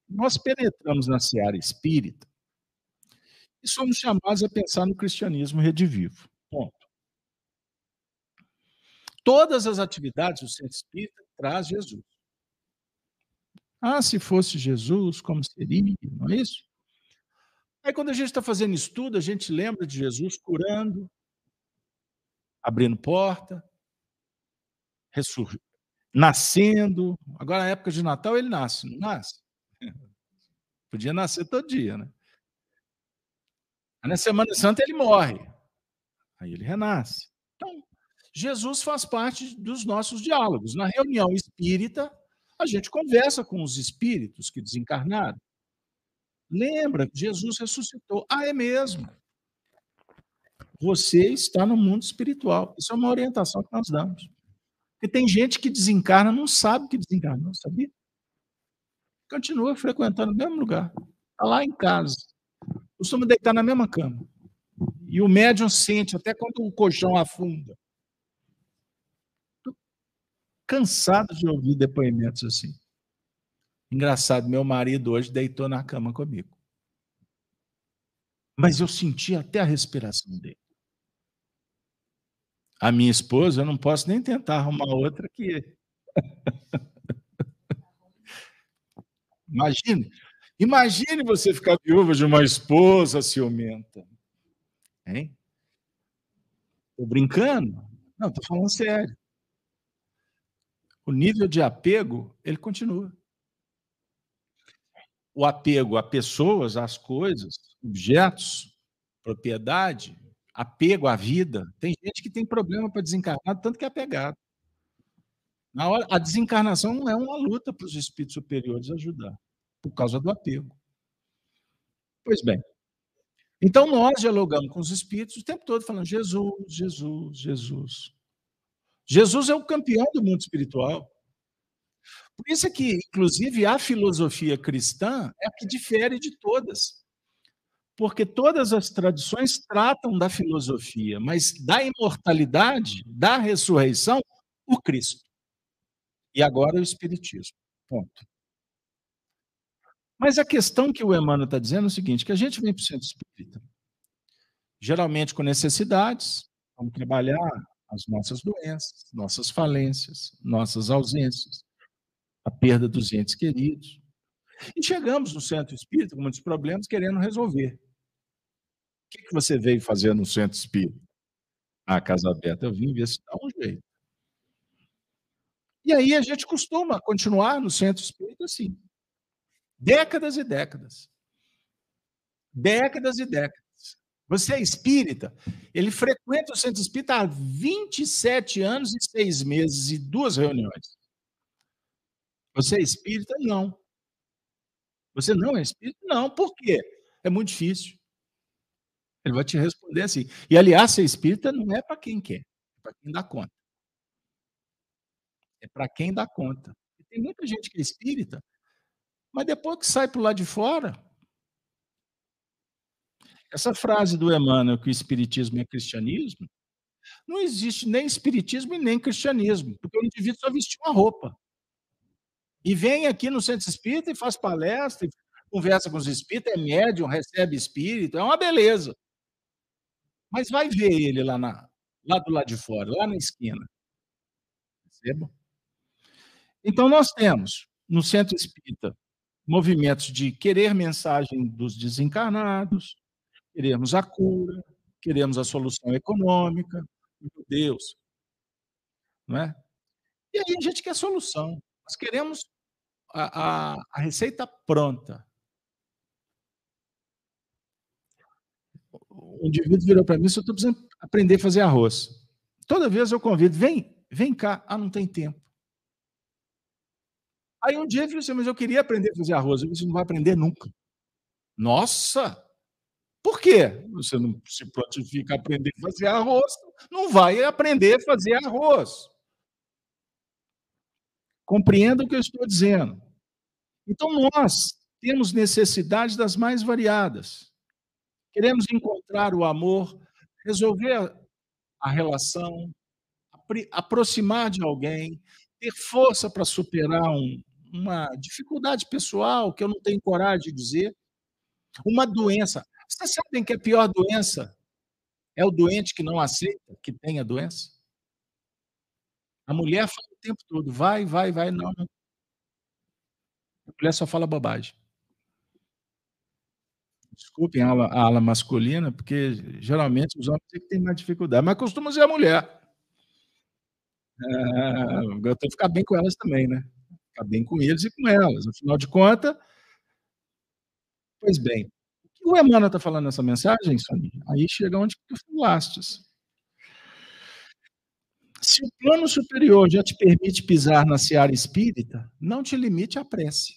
Speaker 1: Nós penetramos na Seara Espírita e somos chamados a pensar no cristianismo redivivo. Ponto. Todas as atividades do centro espírita traz Jesus. Ah, se fosse Jesus, como seria? Não é isso? Aí, quando a gente está fazendo estudo, a gente lembra de Jesus curando, abrindo porta, nascendo. Agora, na época de Natal, ele nasce, não nasce? Podia nascer todo dia, né? Aí, na Semana Santa, ele morre. Aí ele renasce. Então, Jesus faz parte dos nossos diálogos. Na reunião espírita, a gente conversa com os espíritos que desencarnaram. Lembra, Jesus ressuscitou. Ah, é mesmo. Você está no mundo espiritual. Isso é uma orientação que nós damos. Porque tem gente que desencarna, não sabe que desencarnou, sabia? Continua frequentando o mesmo lugar. Está lá em casa. Costuma deitar na mesma cama. E o médium sente até quando o colchão afunda cansado de ouvir depoimentos assim. Engraçado, meu marido hoje deitou na cama comigo. Mas eu senti até a respiração dele. A minha esposa, eu não posso nem tentar arrumar outra que. Imagine, imagine você ficar viúva de uma esposa ciumenta. Hein? Estou brincando? Não, estou falando sério o nível de apego, ele continua. O apego a pessoas, às coisas, objetos, propriedade, apego à vida. Tem gente que tem problema para desencarnar, tanto que é apegado. Na hora, a desencarnação não é uma luta para os espíritos superiores ajudar, por causa do apego. Pois bem. Então nós dialogamos com os espíritos o tempo todo falando Jesus, Jesus, Jesus. Jesus é o campeão do mundo espiritual. Por isso é que, inclusive, a filosofia cristã é a que difere de todas. Porque todas as tradições tratam da filosofia, mas da imortalidade, da ressurreição, o Cristo. E agora o Espiritismo. Ponto. Mas a questão que o Emmanuel está dizendo é o seguinte: que a gente vem para o centro espírita, geralmente com necessidades, vamos trabalhar as nossas doenças, nossas falências, nossas ausências, a perda dos entes queridos. E chegamos no centro espírita com muitos problemas querendo resolver. O que, que você veio fazer no centro espírita? Ah, Casa Aberta, eu vim ver se dá um jeito. E aí a gente costuma continuar no centro espírita assim. Décadas e décadas. Décadas e décadas. Você é espírita? Ele frequenta o centro espírita há 27 anos e seis meses e duas reuniões. Você é espírita? Não. Você não é espírita? Não. Por quê? É muito difícil. Ele vai te responder assim. E, aliás, ser espírita não é para quem quer, é para quem dá conta. É para quem dá conta. Tem muita gente que é espírita, mas depois que sai para o lado de fora. Essa frase do Emmanuel, que o espiritismo é cristianismo, não existe nem espiritismo e nem cristianismo, porque o indivíduo só vestiu uma roupa. E vem aqui no centro espírita e faz palestra, conversa com os espíritos, é médium, recebe espírito, é uma beleza. Mas vai ver ele lá, na, lá do lado de fora, lá na esquina. Então, nós temos no centro espírita movimentos de querer mensagem dos desencarnados, queremos a cura, queremos a solução econômica, meu Deus. Não é? E aí a gente quer solução. Nós queremos a, a, a receita pronta. O indivíduo virou para mim, eu estou precisando aprender a fazer arroz. Toda vez eu convido, vem, vem cá. Ah, não tem tempo. Aí um dia ele falou assim, mas eu queria aprender a fazer arroz. Eu disse, não vai aprender nunca. Nossa! Por quê? Você não se prontifica a aprender a fazer arroz, não vai aprender a fazer arroz. Compreenda o que eu estou dizendo. Então, nós temos necessidades das mais variadas. Queremos encontrar o amor, resolver a relação, aproximar de alguém, ter força para superar um, uma dificuldade pessoal que eu não tenho coragem de dizer, uma doença. Vocês sabem que a pior doença é o doente que não aceita que tem a doença? A mulher fala o tempo todo, vai, vai, vai, não. A mulher só fala bobagem. Desculpem a ala, a ala masculina, porque geralmente os homens têm mais dificuldade, mas costuma ser a mulher. É, eu tenho que ficar bem com elas também, né? Ficar bem com eles e com elas. Afinal de contas, pois bem, que o Emmanuel está falando nessa mensagem, Sonia? Aí chega onde tu falastes. Se o plano superior já te permite pisar na seara espírita, não te limite à prece.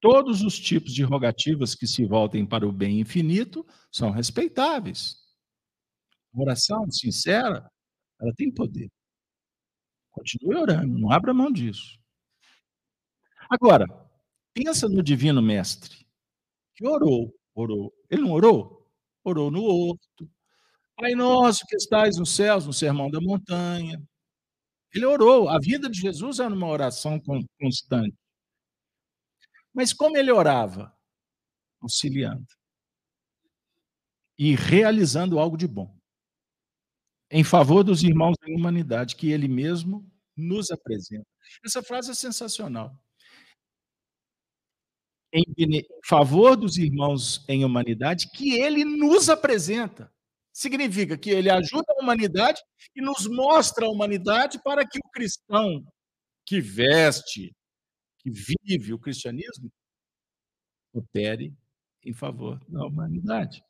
Speaker 1: Todos os tipos de rogativas que se voltem para o bem infinito são respeitáveis. Oração sincera, ela tem poder. Continue orando, não abra mão disso. Agora, pensa no divino mestre, que orou, orou. Ele não orou? Orou no horto, Pai nosso que estais nos céus, no sermão da montanha. Ele orou. A vida de Jesus era uma oração constante. Mas como ele orava? Auxiliando. E realizando algo de bom. Em favor dos irmãos da humanidade, que ele mesmo nos apresenta. Essa frase é sensacional. Em, favor dos irmãos em humanidade, que ele nos apresenta significa que ele ajuda a humanidade e nos mostra a humanidade para que o cristão que veste, que vive o cristianismo, opere em favor da humanidade.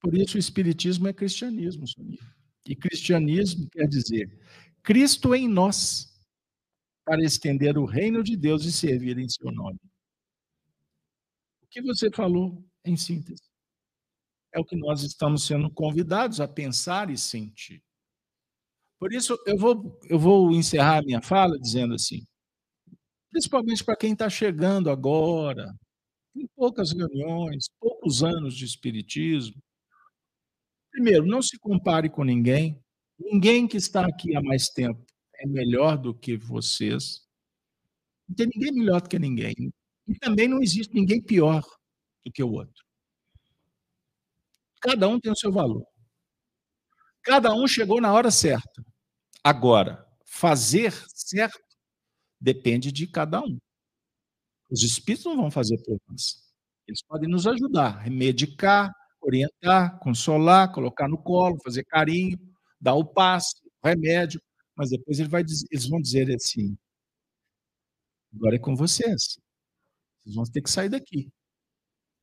Speaker 1: Por isso, o Espiritismo é cristianismo, Sonia. E cristianismo quer dizer Cristo em nós, para estender o reino de Deus e servir em seu nome. O que você falou em síntese? é o que nós estamos sendo convidados a pensar e sentir. Por isso, eu vou, eu vou encerrar minha fala dizendo assim, principalmente para quem está chegando agora, tem poucas reuniões, poucos anos de espiritismo. Primeiro, não se compare com ninguém. Ninguém que está aqui há mais tempo é melhor do que vocês. Não tem ninguém melhor do que ninguém. E também não existe ninguém pior do que o outro. Cada um tem o seu valor. Cada um chegou na hora certa. Agora, fazer certo depende de cada um. Os espíritos não vão fazer nós. Eles podem nos ajudar, medicar, orientar, consolar, colocar no colo, fazer carinho, dar o passe, o remédio, mas depois ele vai eles vão dizer assim: Agora é com vocês. Vocês vão ter que sair daqui.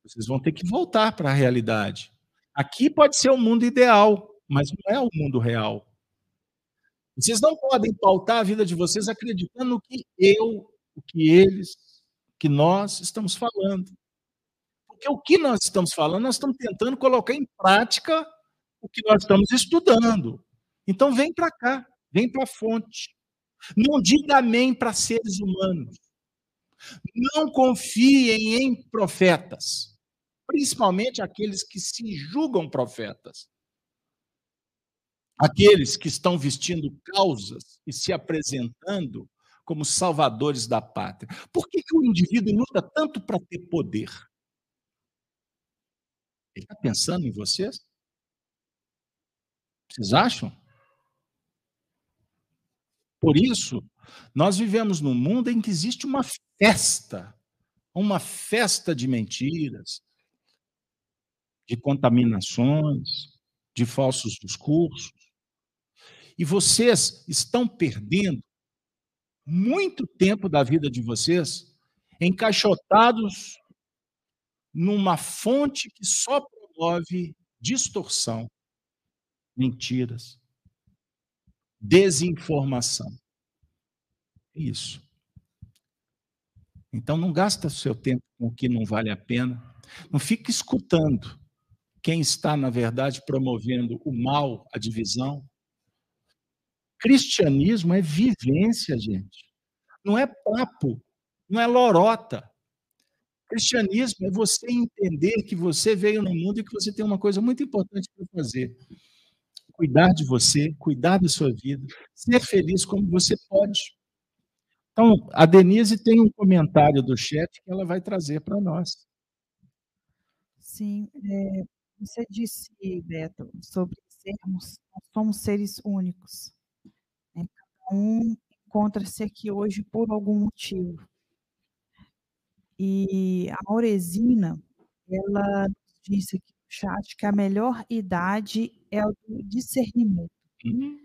Speaker 1: Vocês vão ter que voltar para a realidade. Aqui pode ser o mundo ideal, mas não é o mundo real. Vocês não podem pautar a vida de vocês acreditando no que eu, o que eles, que nós estamos falando. Porque o que nós estamos falando, nós estamos tentando colocar em prática o que nós estamos estudando. Então vem para cá, vem para a fonte. Não diga amém para seres humanos. Não confiem em profetas, principalmente aqueles que se julgam profetas. Aqueles que estão vestindo causas e se apresentando como salvadores da pátria. Por que, que o indivíduo luta tanto para ter poder? Ele está pensando em vocês? Vocês acham? Por isso, nós vivemos num mundo em que existe uma festa, uma festa de mentiras, de contaminações, de falsos discursos. E vocês estão perdendo muito tempo da vida de vocês encaixotados numa fonte que só promove distorção, mentiras, desinformação. Isso. Então não gasta seu tempo com o que não vale a pena. Não fique escutando quem está, na verdade, promovendo o mal, a divisão. Cristianismo é vivência, gente. Não é papo, não é lorota. Cristianismo é você entender que você veio no mundo e que você tem uma coisa muito importante para fazer. Cuidar de você, cuidar da sua vida, ser feliz como você pode. Então, a Denise tem um comentário do chat que ela vai trazer para nós.
Speaker 3: Sim, é, você disse, Beto, sobre sermos, somos seres únicos. Né? Cada um encontra-se aqui hoje por algum motivo. E a Auresina, ela disse aqui chat que a melhor idade é o do discernimento. Hum.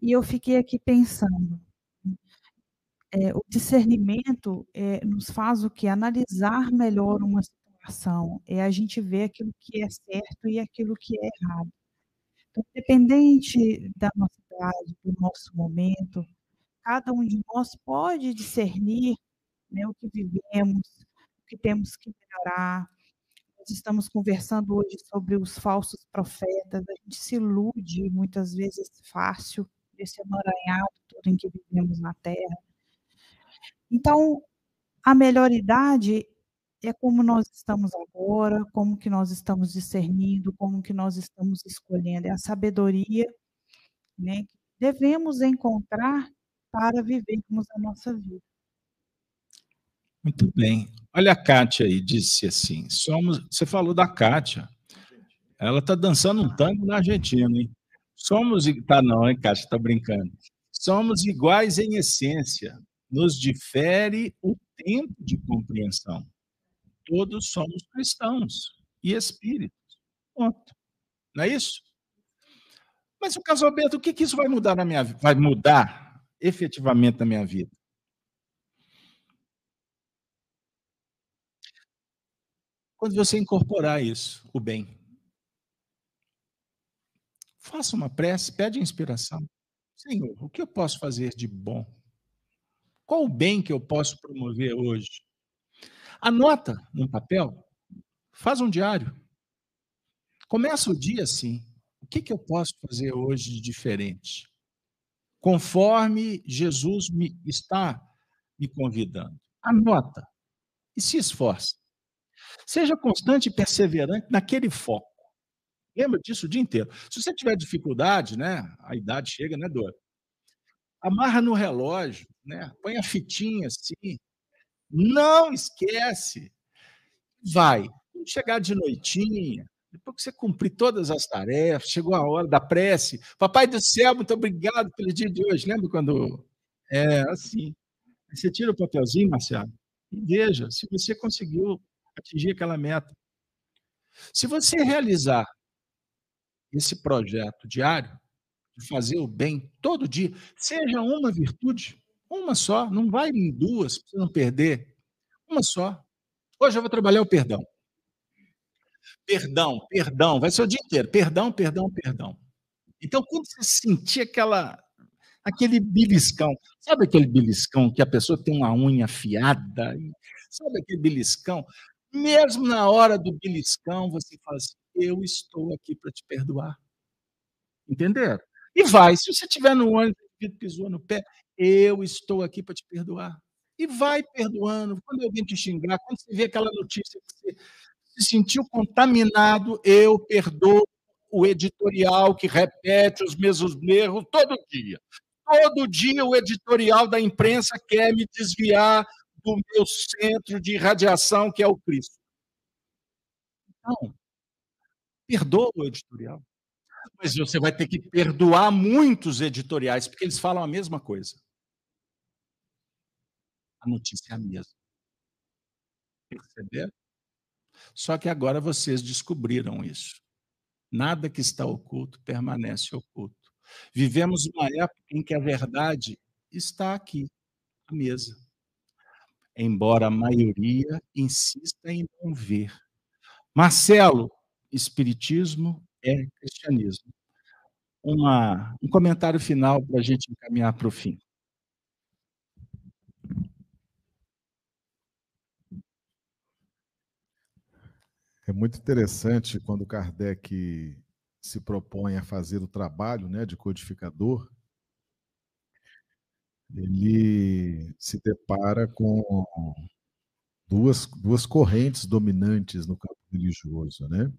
Speaker 3: E eu fiquei aqui pensando, é, o discernimento é, nos faz o que? Analisar melhor uma situação, é a gente ver aquilo que é certo e aquilo que é errado. Então, independente da nossa idade, do nosso momento, cada um de nós pode discernir né, o que vivemos, o que temos que melhorar. Estamos conversando hoje sobre os falsos profetas, a gente se ilude muitas vezes fácil desse emaranhado todo em que vivemos na Terra. Então, a melhor idade é como nós estamos agora, como que nós estamos discernindo, como que nós estamos escolhendo. É a sabedoria né, que devemos encontrar para vivermos a nossa vida.
Speaker 1: Muito bem. Olha a Kátia aí, disse assim: somos. Você falou da Kátia. Ela está dançando um tango na Argentina, hein? Somos. Tá, não, hein, Kátia? Está brincando. Somos iguais em essência, nos difere o tempo de compreensão. Todos somos cristãos e espíritos. Ponto. Não é isso? Mas o casamento, o que, que isso vai mudar na minha vida? Vai mudar efetivamente na minha vida? Quando você incorporar isso, o bem. Faça uma prece, pede inspiração. Senhor, o que eu posso fazer de bom? Qual o bem que eu posso promover hoje? Anota num papel, faz um diário. Começa o dia assim. O que, que eu posso fazer hoje de diferente? Conforme Jesus me está me convidando. Anota e se esforce. Seja constante e perseverante naquele foco. Lembra disso o dia inteiro. Se você tiver dificuldade, né? A idade chega, né, Dora? Amarra no relógio, né? Põe a fitinha assim. Não esquece. Vai. Quando chegar de noitinha, depois que você cumprir todas as tarefas, chegou a hora da prece. Papai do céu, muito obrigado pelo dia de hoje. Lembra quando. É assim. Você tira o papelzinho, Marcelo, e veja se você conseguiu atingir aquela meta. Se você realizar esse projeto diário, de fazer o bem todo dia, seja uma virtude, Uma só, não vai em duas, para não perder. Uma só. Hoje eu vou trabalhar o perdão. Perdão, perdão, vai ser o dia inteiro. Perdão, perdão, perdão. Então, quando você sentir aquela, aquele beliscão, sabe aquele beliscão que a pessoa tem uma unha afiada? Sabe aquele beliscão? Mesmo na hora do beliscão, você fala assim: Eu estou aqui para te perdoar. Entenderam? E vai. Se você estiver no ônibus, pisou no pé, eu estou aqui para te perdoar. E vai perdoando. Quando alguém te xingar, quando você vê aquela notícia que você se sentiu contaminado, eu perdoo o editorial que repete os mesmos erros todo dia. Todo dia o editorial da imprensa quer me desviar do meu centro de irradiação, que é o Cristo. Então, perdoa o editorial. Mas você vai ter que perdoar muitos editoriais, porque eles falam a mesma coisa. A notícia é a mesma. Perceberam? Só que agora vocês descobriram isso. Nada que está oculto permanece oculto. Vivemos uma época em que a verdade está aqui, à mesa. Embora a maioria insista em não ver. Marcelo, Espiritismo é cristianismo. Uma, um comentário final para a gente encaminhar para o fim.
Speaker 4: É muito interessante quando Kardec se propõe a fazer o trabalho né, de codificador, ele se depara com duas, duas correntes dominantes no campo religioso, né?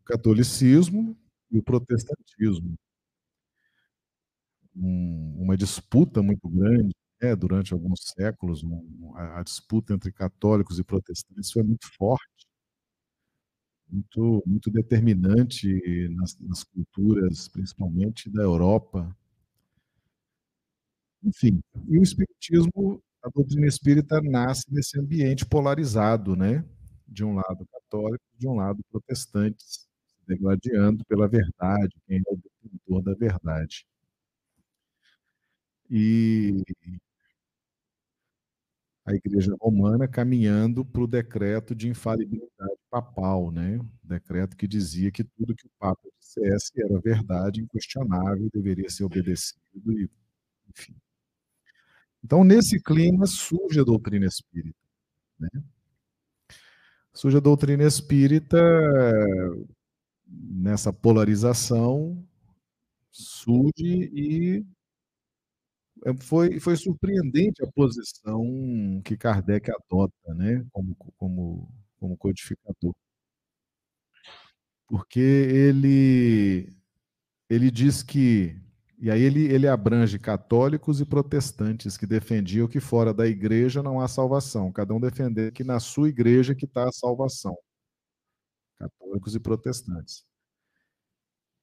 Speaker 4: O catolicismo e o protestantismo. Um, uma disputa muito grande né, durante alguns séculos, um, a, a disputa entre católicos e protestantes foi muito forte muito, muito determinante nas, nas culturas, principalmente da Europa. Enfim, e o espiritismo, a doutrina espírita nasce nesse ambiente polarizado, né? De um lado católico, de um lado protestantes, degladiando pela verdade, quem é o detentor da verdade. E a Igreja Romana caminhando para o decreto de infalibilidade papal, né? decreto que dizia que tudo que o Papa dissesse era verdade, inquestionável, deveria ser obedecido, e, enfim. Então, nesse clima, surge a doutrina espírita. Né? Surge a doutrina espírita nessa polarização, surge e é, foi, foi surpreendente a posição que Kardec adota, né, como, como, como codificador. Porque ele, ele diz que, e aí ele, ele abrange católicos e protestantes que defendiam que fora da igreja não há salvação, cada um defender que na sua igreja que está a salvação. Católicos e protestantes.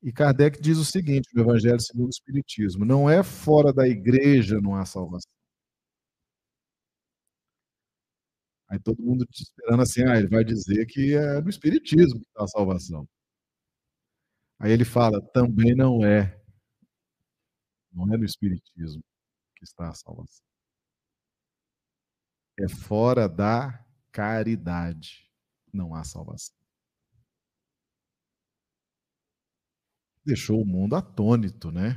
Speaker 4: E Kardec diz o seguinte no Evangelho segundo o Espiritismo: não é fora da igreja não há salvação. Aí todo mundo esperando assim, ah, ele vai dizer que é no Espiritismo que está a salvação. Aí ele fala, também não é. Não é no Espiritismo que está a salvação. É fora da caridade. Não há salvação. deixou o mundo atônito, né?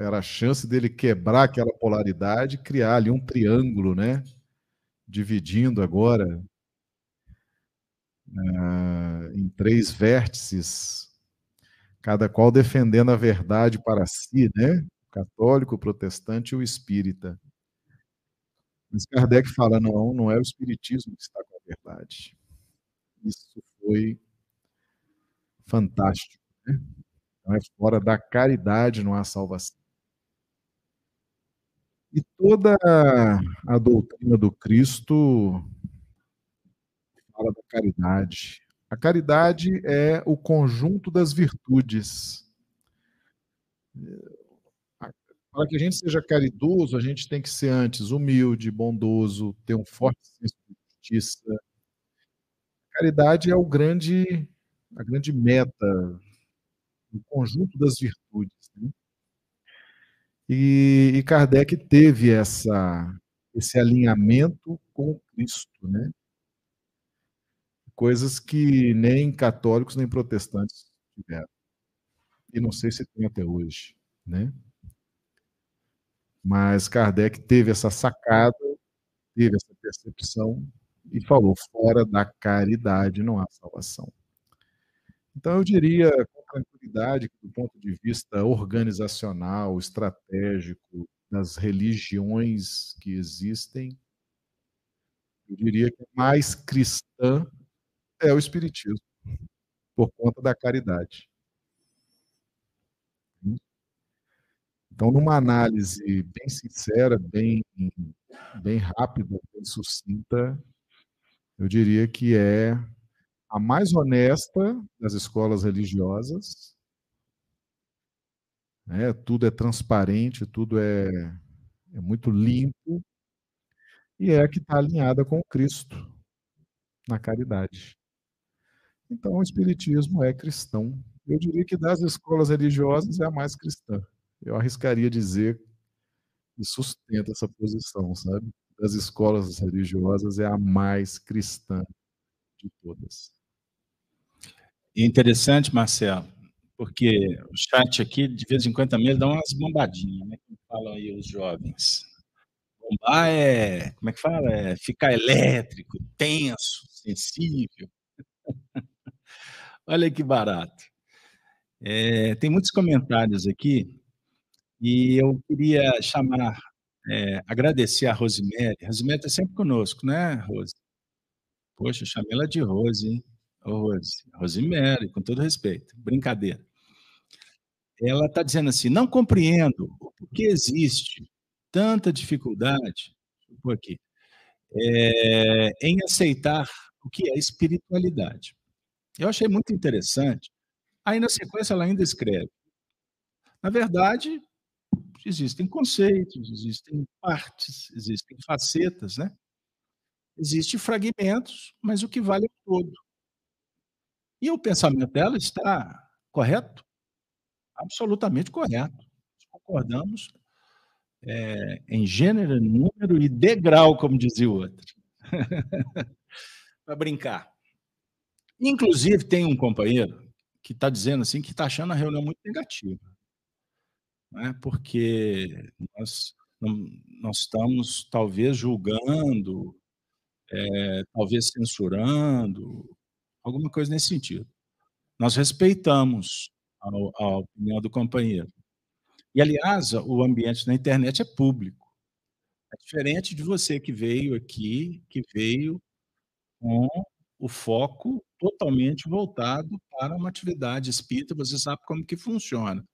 Speaker 4: Era a chance dele quebrar aquela polaridade, criar ali um triângulo, né? Dividindo agora uh, em três vértices, cada qual defendendo a verdade para si, né? O católico, o protestante e o espírita. Mas Kardec fala: não, não é o espiritismo que está com a verdade. Isso foi fantástico. Né? Então é fora da caridade não há salvação. E toda a doutrina do Cristo fala da caridade. A caridade é o conjunto das virtudes. Para que a gente seja caridoso, a gente tem que ser antes humilde, bondoso, ter um forte senso de justiça. Caridade é o grande a grande meta, o conjunto das virtudes. Né? E, e Kardec teve essa, esse alinhamento com Cristo, né? Coisas que nem católicos nem protestantes tiveram. E não sei se tem até hoje, né? Mas Kardec teve essa sacada, teve essa percepção e falou: fora da caridade não há salvação. Então, eu diria com tranquilidade que, do ponto de vista organizacional, estratégico, das religiões que existem, eu diria que mais cristã é o Espiritismo, por conta da caridade. Então, numa análise bem sincera, bem, bem rápida, bem sucinta, eu diria que é a mais honesta das escolas religiosas. Né? Tudo é transparente, tudo é, é muito limpo. E é a que está alinhada com Cristo na caridade. Então, o Espiritismo é cristão. Eu diria que das escolas religiosas é a mais cristã. Eu arriscaria dizer e sustenta essa posição, sabe? Das escolas religiosas é a mais cristã de todas.
Speaker 1: Interessante, Marcelo, porque o chat aqui, de vez em quando, também dá umas bombadinhas, né? Como falam aí os jovens. Bombar é, como é que fala? É ficar elétrico, tenso, sensível. Olha que barato. É, tem muitos comentários aqui e eu queria chamar, é, agradecer a Rosemary. Rosemary está sempre conosco, né, Rose? Poxa, chamei ela de Rose, hein? Rose, Rosemary, com todo respeito, brincadeira. Ela está dizendo assim: não compreendo o que existe tanta dificuldade, aqui, é, em aceitar o que é espiritualidade. Eu achei muito interessante. Aí, na sequência, ela ainda escreve: na verdade, existem conceitos, existem partes, existem facetas, né? Existem fragmentos, mas o que vale é o todo. E o pensamento dela está correto? Absolutamente correto. Concordamos é, em gênero, número e degrau, como dizia o outro. Para brincar. Inclusive, tem um companheiro que está dizendo assim que está achando a reunião muito negativa. Né? Porque nós, nós estamos talvez julgando, é, talvez censurando, alguma coisa nesse sentido. Nós respeitamos a, a opinião do companheiro. E, aliás, o ambiente na internet é público. É diferente de você que veio aqui, que veio com o foco totalmente voltado para uma atividade espírita, você sabe como que funciona.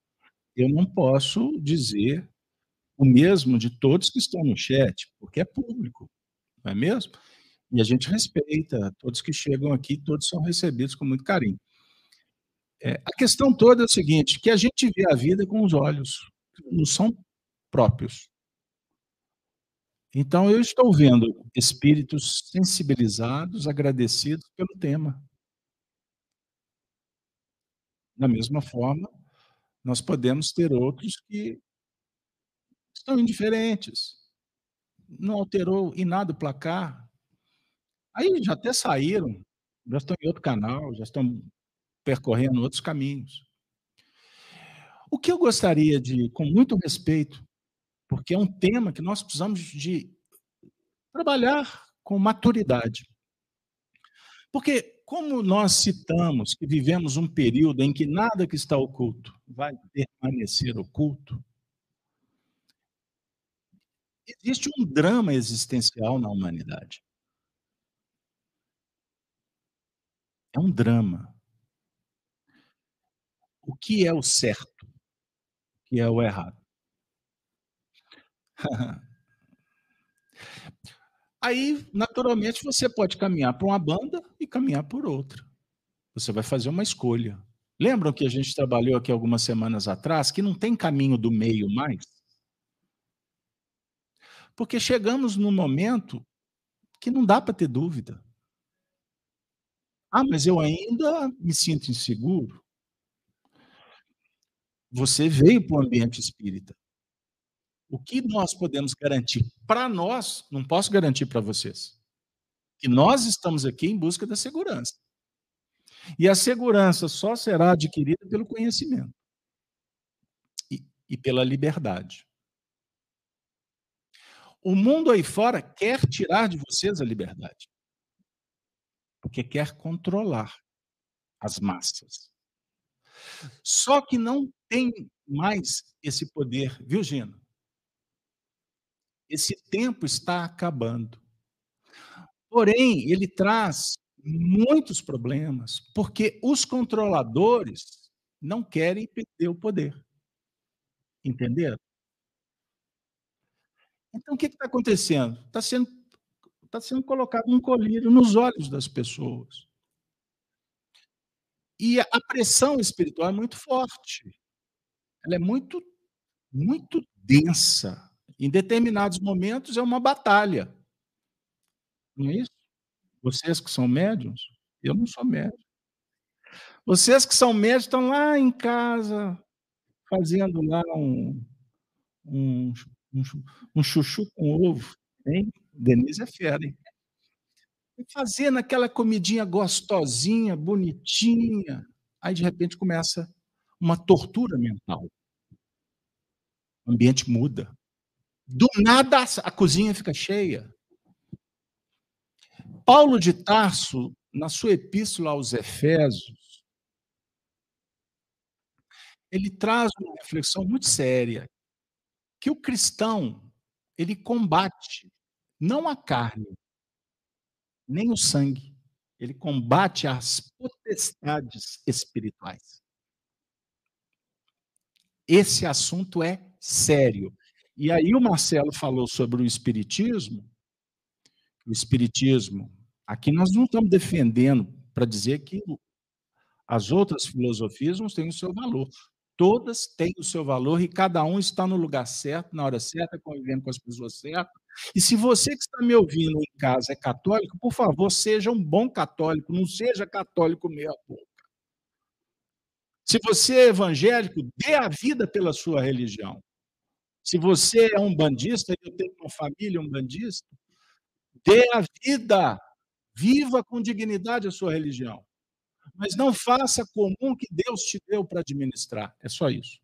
Speaker 1: Eu não posso dizer o mesmo de todos que estão no chat, porque é público, não é mesmo? E a gente respeita todos que chegam aqui, todos são recebidos com muito carinho. É, a questão toda é o seguinte, que a gente vê a vida com os olhos, não são próprios. Então, eu estou vendo espíritos sensibilizados, agradecidos pelo tema. Da mesma forma, nós podemos ter outros que estão indiferentes. Não alterou em nada o placar, Aí já até saíram, já estão em outro canal, já estão percorrendo outros caminhos. O que eu gostaria de, com muito respeito, porque é um tema que nós precisamos de trabalhar com maturidade. Porque, como nós citamos que vivemos um período em que nada que está oculto vai permanecer oculto, existe um drama existencial na humanidade. É um drama. O que é o certo? O que é o errado? Aí, naturalmente, você pode caminhar para uma banda e caminhar por outra. Você vai fazer uma escolha. Lembram que a gente trabalhou aqui algumas semanas atrás que não tem caminho do meio mais? Porque chegamos num momento que não dá para ter dúvida. Ah, mas eu ainda me sinto inseguro. Você veio para o ambiente espírita. O que nós podemos garantir para nós, não posso garantir para vocês. Que nós estamos aqui em busca da segurança. E a segurança só será adquirida pelo conhecimento e, e pela liberdade. O mundo aí fora quer tirar de vocês a liberdade, porque quer controlar as massas. Só que não tem mais esse poder, viu, Gina? Esse tempo está acabando. Porém, ele traz muitos problemas, porque os controladores não querem perder o poder. Entenderam? Então, o que está acontecendo? Está sendo, tá sendo colocado um colírio nos olhos das pessoas. E a pressão espiritual é muito forte. Ela é muito, muito densa. Em determinados momentos é uma batalha. Não é isso? Vocês que são médiums, eu não sou médium. Vocês que são médios estão lá em casa fazendo lá um, um, um, um chuchu com ovo. Hein? Denise é fera, hein? Fazendo aquela comidinha gostosinha, bonitinha. Aí, de repente, começa uma tortura mental. O ambiente muda. Do nada, a cozinha fica cheia. Paulo de Tarso, na sua epístola aos Efésios, ele traz uma reflexão muito séria, que o cristão, ele combate não a carne, nem o sangue, ele combate as potestades espirituais. Esse assunto é sério. E aí o Marcelo falou sobre o espiritismo, o espiritismo Aqui nós não estamos defendendo para dizer que as outras filosofias não têm o seu valor. Todas têm o seu valor e cada um está no lugar certo, na hora certa, convivendo com as pessoas certas. E se você que está me ouvindo em casa é católico, por favor, seja um bom católico, não seja católico meia boca. Se você é evangélico, dê a vida pela sua religião. Se você é um bandista, eu tenho uma família um bandista, dê a vida Viva com dignidade a sua religião. Mas não faça comum que Deus te deu para administrar. É só isso.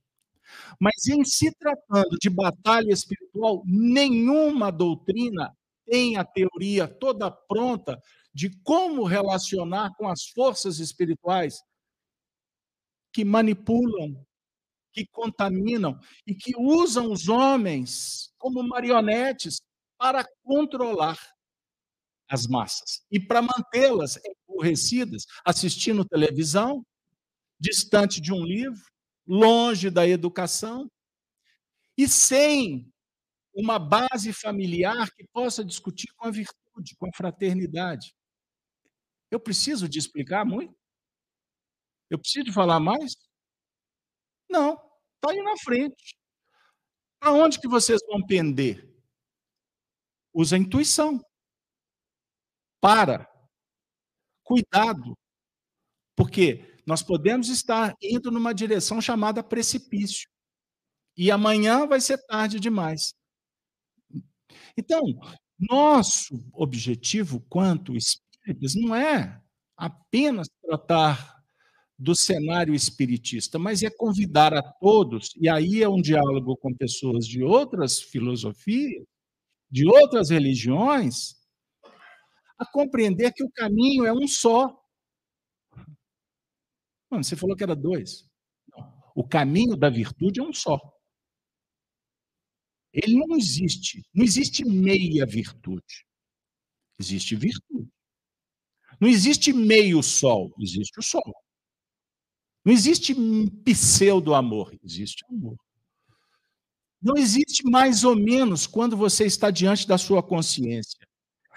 Speaker 1: Mas em se tratando de batalha espiritual, nenhuma doutrina tem a teoria toda pronta de como relacionar com as forças espirituais que manipulam, que contaminam e que usam os homens como marionetes para controlar as massas. E para mantê-las emburrecidas, assistindo televisão, distante de um livro, longe da educação, e sem uma base familiar que possa discutir com a virtude, com a fraternidade. Eu preciso de explicar muito? Eu preciso de falar mais? Não, está aí na frente. Aonde que vocês vão pender? Usa a intuição. Para. Cuidado. Porque nós podemos estar indo numa direção chamada precipício. E amanhã vai ser tarde demais. Então, nosso objetivo quanto espíritas não é apenas tratar do cenário espiritista, mas é convidar a todos, e aí é um diálogo com pessoas de outras filosofias, de outras religiões, a compreender que o caminho é um só. Mano, você falou que era dois. O caminho da virtude é um só. Ele não existe. Não existe meia virtude. Existe virtude. Não existe meio sol. Existe o sol. Não existe pseudo amor. Existe amor. Não existe mais ou menos quando você está diante da sua consciência.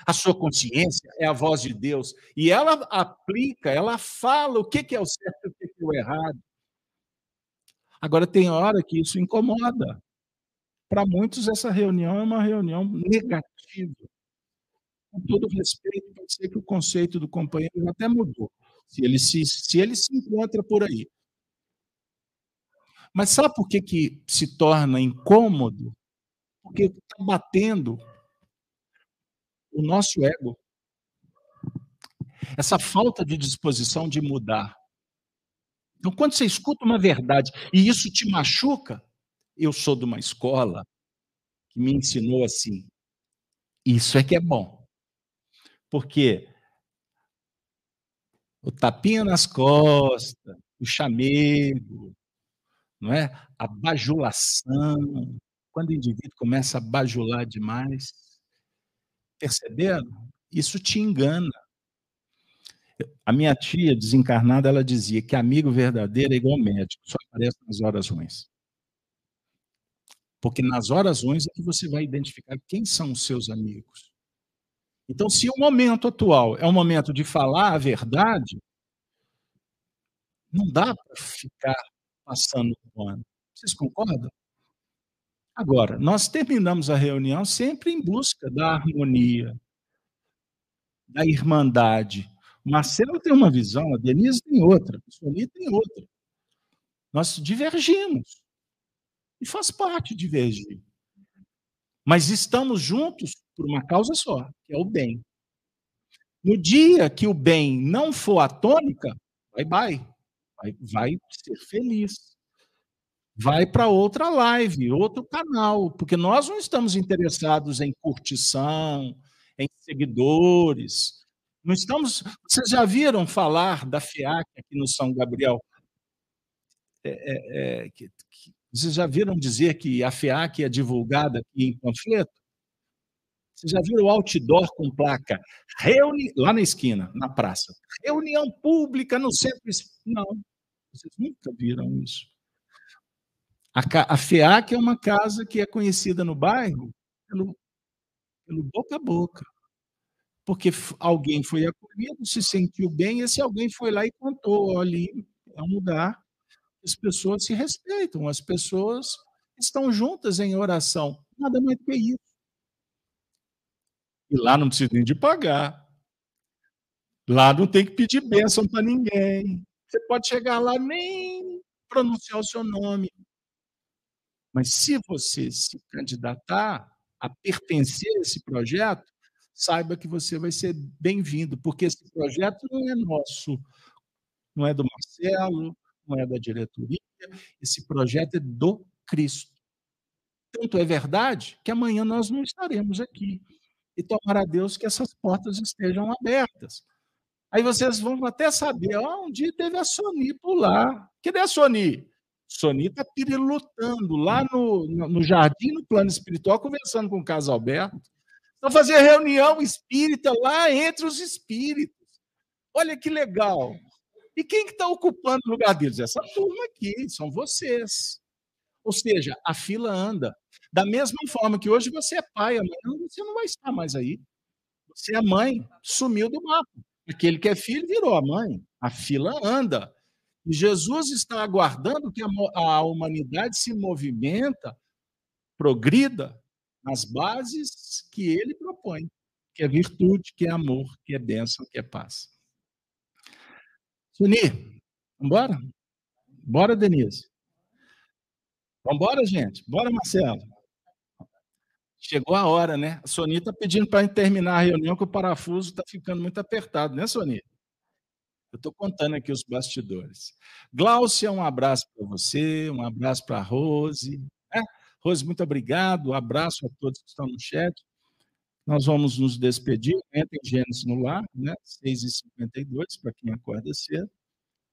Speaker 1: A sua consciência é a voz de Deus e ela aplica, ela fala o que é o certo e o que é o errado. Agora, tem hora que isso incomoda. Para muitos, essa reunião é uma reunião negativa. Com todo respeito, pode ser que o conceito do companheiro até mudou, se ele se, se, ele se encontra por aí. Mas sabe por que, que se torna incômodo? porque está batendo o nosso ego. Essa falta de disposição de mudar. Então, quando você escuta uma verdade e isso te machuca, eu sou de uma escola que me ensinou assim: isso é que é bom. Porque o tapinha nas costas, o chamego, não é? A bajulação. Quando o indivíduo começa a bajular demais, perceberam? Isso te engana. A minha tia desencarnada, ela dizia que amigo verdadeiro é igual médico, só aparece nas horas ruins. Porque nas horas ruins é que você vai identificar quem são os seus amigos. Então, se o momento atual é um momento de falar a verdade, não dá para ficar passando o ano. Vocês concordam? Agora, nós terminamos a reunião sempre em busca da harmonia, da irmandade. O Marcelo tem uma visão, a Denise tem outra, a Sony tem outra. Nós divergimos. E faz parte divergir. Mas estamos juntos por uma causa só, que é o bem. No dia que o bem não for a tônica, bye bye. Vai, vai ser feliz. Vai para outra live, outro canal, porque nós não estamos interessados em curtição, em seguidores. Não estamos. Vocês já viram falar da FEAC aqui no São Gabriel? É, é, é, que, que, vocês já viram dizer que a FEAC é divulgada aqui em panfleto? Vocês já viram o outdoor com placa? Reuni... Lá na esquina, na praça. Reunião pública no centro. Não, vocês nunca viram isso. A, FEAC é uma casa que é conhecida no bairro pelo, pelo boca a boca. Porque alguém foi acolhido, se sentiu bem, esse alguém foi lá e contou: ali é um lugar as pessoas se respeitam, as pessoas estão juntas em oração. Nada mais do que isso. E lá não precisa nem de pagar. Lá não tem que pedir bênção para ninguém. Você pode chegar lá nem pronunciar o seu nome. Mas se você se candidatar a pertencer a esse projeto, saiba que você vai ser bem-vindo, porque esse projeto não é nosso, não é do Marcelo, não é da diretoria, esse projeto é do Cristo. Tanto é verdade que amanhã nós não estaremos aqui. E tomara a Deus que essas portas estejam abertas. Aí vocês vão até saber, oh, um dia teve a Sony lá. Cadê a Sony? Sony está pirilutando lá no, no jardim, no plano espiritual, conversando com o Caso Alberto. Estão fazendo reunião espírita lá entre os espíritos. Olha que legal. E quem que está ocupando o lugar deles? Essa turma aqui, são vocês. Ou seja, a fila anda. Da mesma forma que hoje você é pai, amanhã você não vai estar mais aí. Você é mãe, sumiu do mapa. Aquele que é filho virou a mãe. A fila anda. E Jesus está aguardando que a humanidade se movimenta, progrida nas bases que ele propõe, que é virtude, que é amor, que é bênção, que é paz. Suni, vambora? Bora, Denise. Vambora, gente. Bora, Marcelo. Chegou a hora, né? A Sony está pedindo para terminar a reunião que o parafuso está ficando muito apertado, né, Sony? Eu estou contando aqui os bastidores. Glaucia, um abraço para você, um abraço para a Rose. É? Rose, muito obrigado. Um abraço a todos que estão no chat. Nós vamos nos despedir. Entrem Gênesis no lar, né? 6h52, para quem acorda cedo.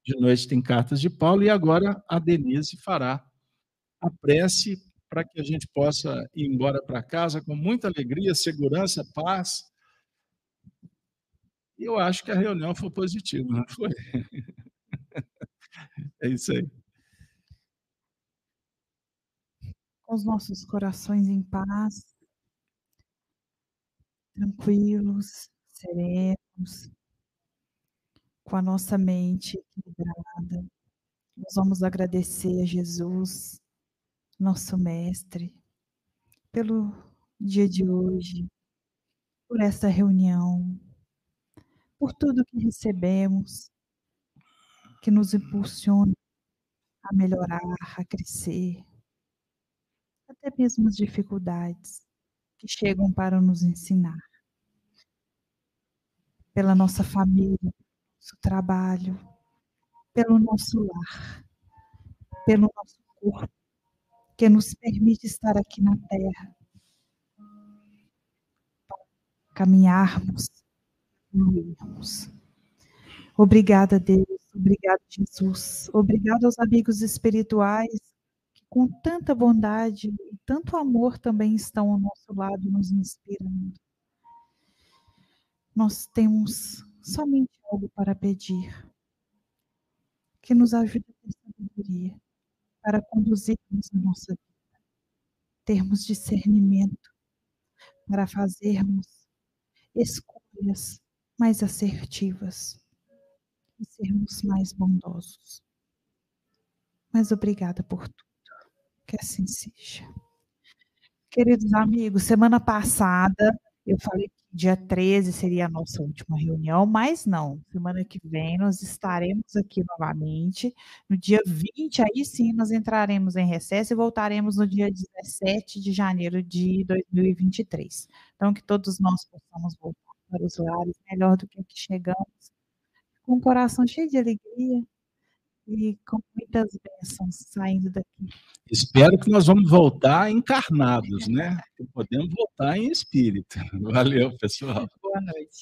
Speaker 1: De noite tem cartas de Paulo. E agora a Denise fará a prece para que a gente possa ir embora para casa com muita alegria, segurança, paz e eu acho que a reunião foi positiva, não foi? É isso aí.
Speaker 3: Com os nossos corações em paz, tranquilos, serenos, com a nossa mente equilibrada, nós vamos agradecer a Jesus, nosso Mestre, pelo dia de hoje, por essa reunião, por tudo que recebemos, que nos impulsiona a melhorar, a crescer, até mesmas dificuldades que chegam para nos ensinar. Pela nossa família, nosso trabalho, pelo nosso lar, pelo nosso corpo, que nos permite estar aqui na Terra, caminharmos, evoluirmos. Obrigada, Deus. Obrigada, Jesus. Obrigado aos amigos espirituais que, com tanta bondade e tanto amor, também estão ao nosso lado, nos inspirando. Nós temos somente algo para pedir. Que nos ajude a ter sabedoria para conduzirmos a nossa vida, termos discernimento para fazermos escolhas mais assertivas e sermos mais bondosos. Mas obrigada por tudo. Que assim seja. Queridos amigos, semana passada eu falei dia 13 seria a nossa última reunião, mas não. Semana que vem nós estaremos aqui novamente. No dia 20, aí sim nós entraremos em recesso e voltaremos no dia 17 de janeiro de 2023. Então, que todos nós possamos voltar para os lares melhor do que aqui chegamos com o coração cheio de alegria e com muitas bênçãos saindo daqui.
Speaker 1: Espero que nós vamos voltar encarnados, né? Podemos voltar em espírito. Valeu, pessoal.
Speaker 3: Boa noite.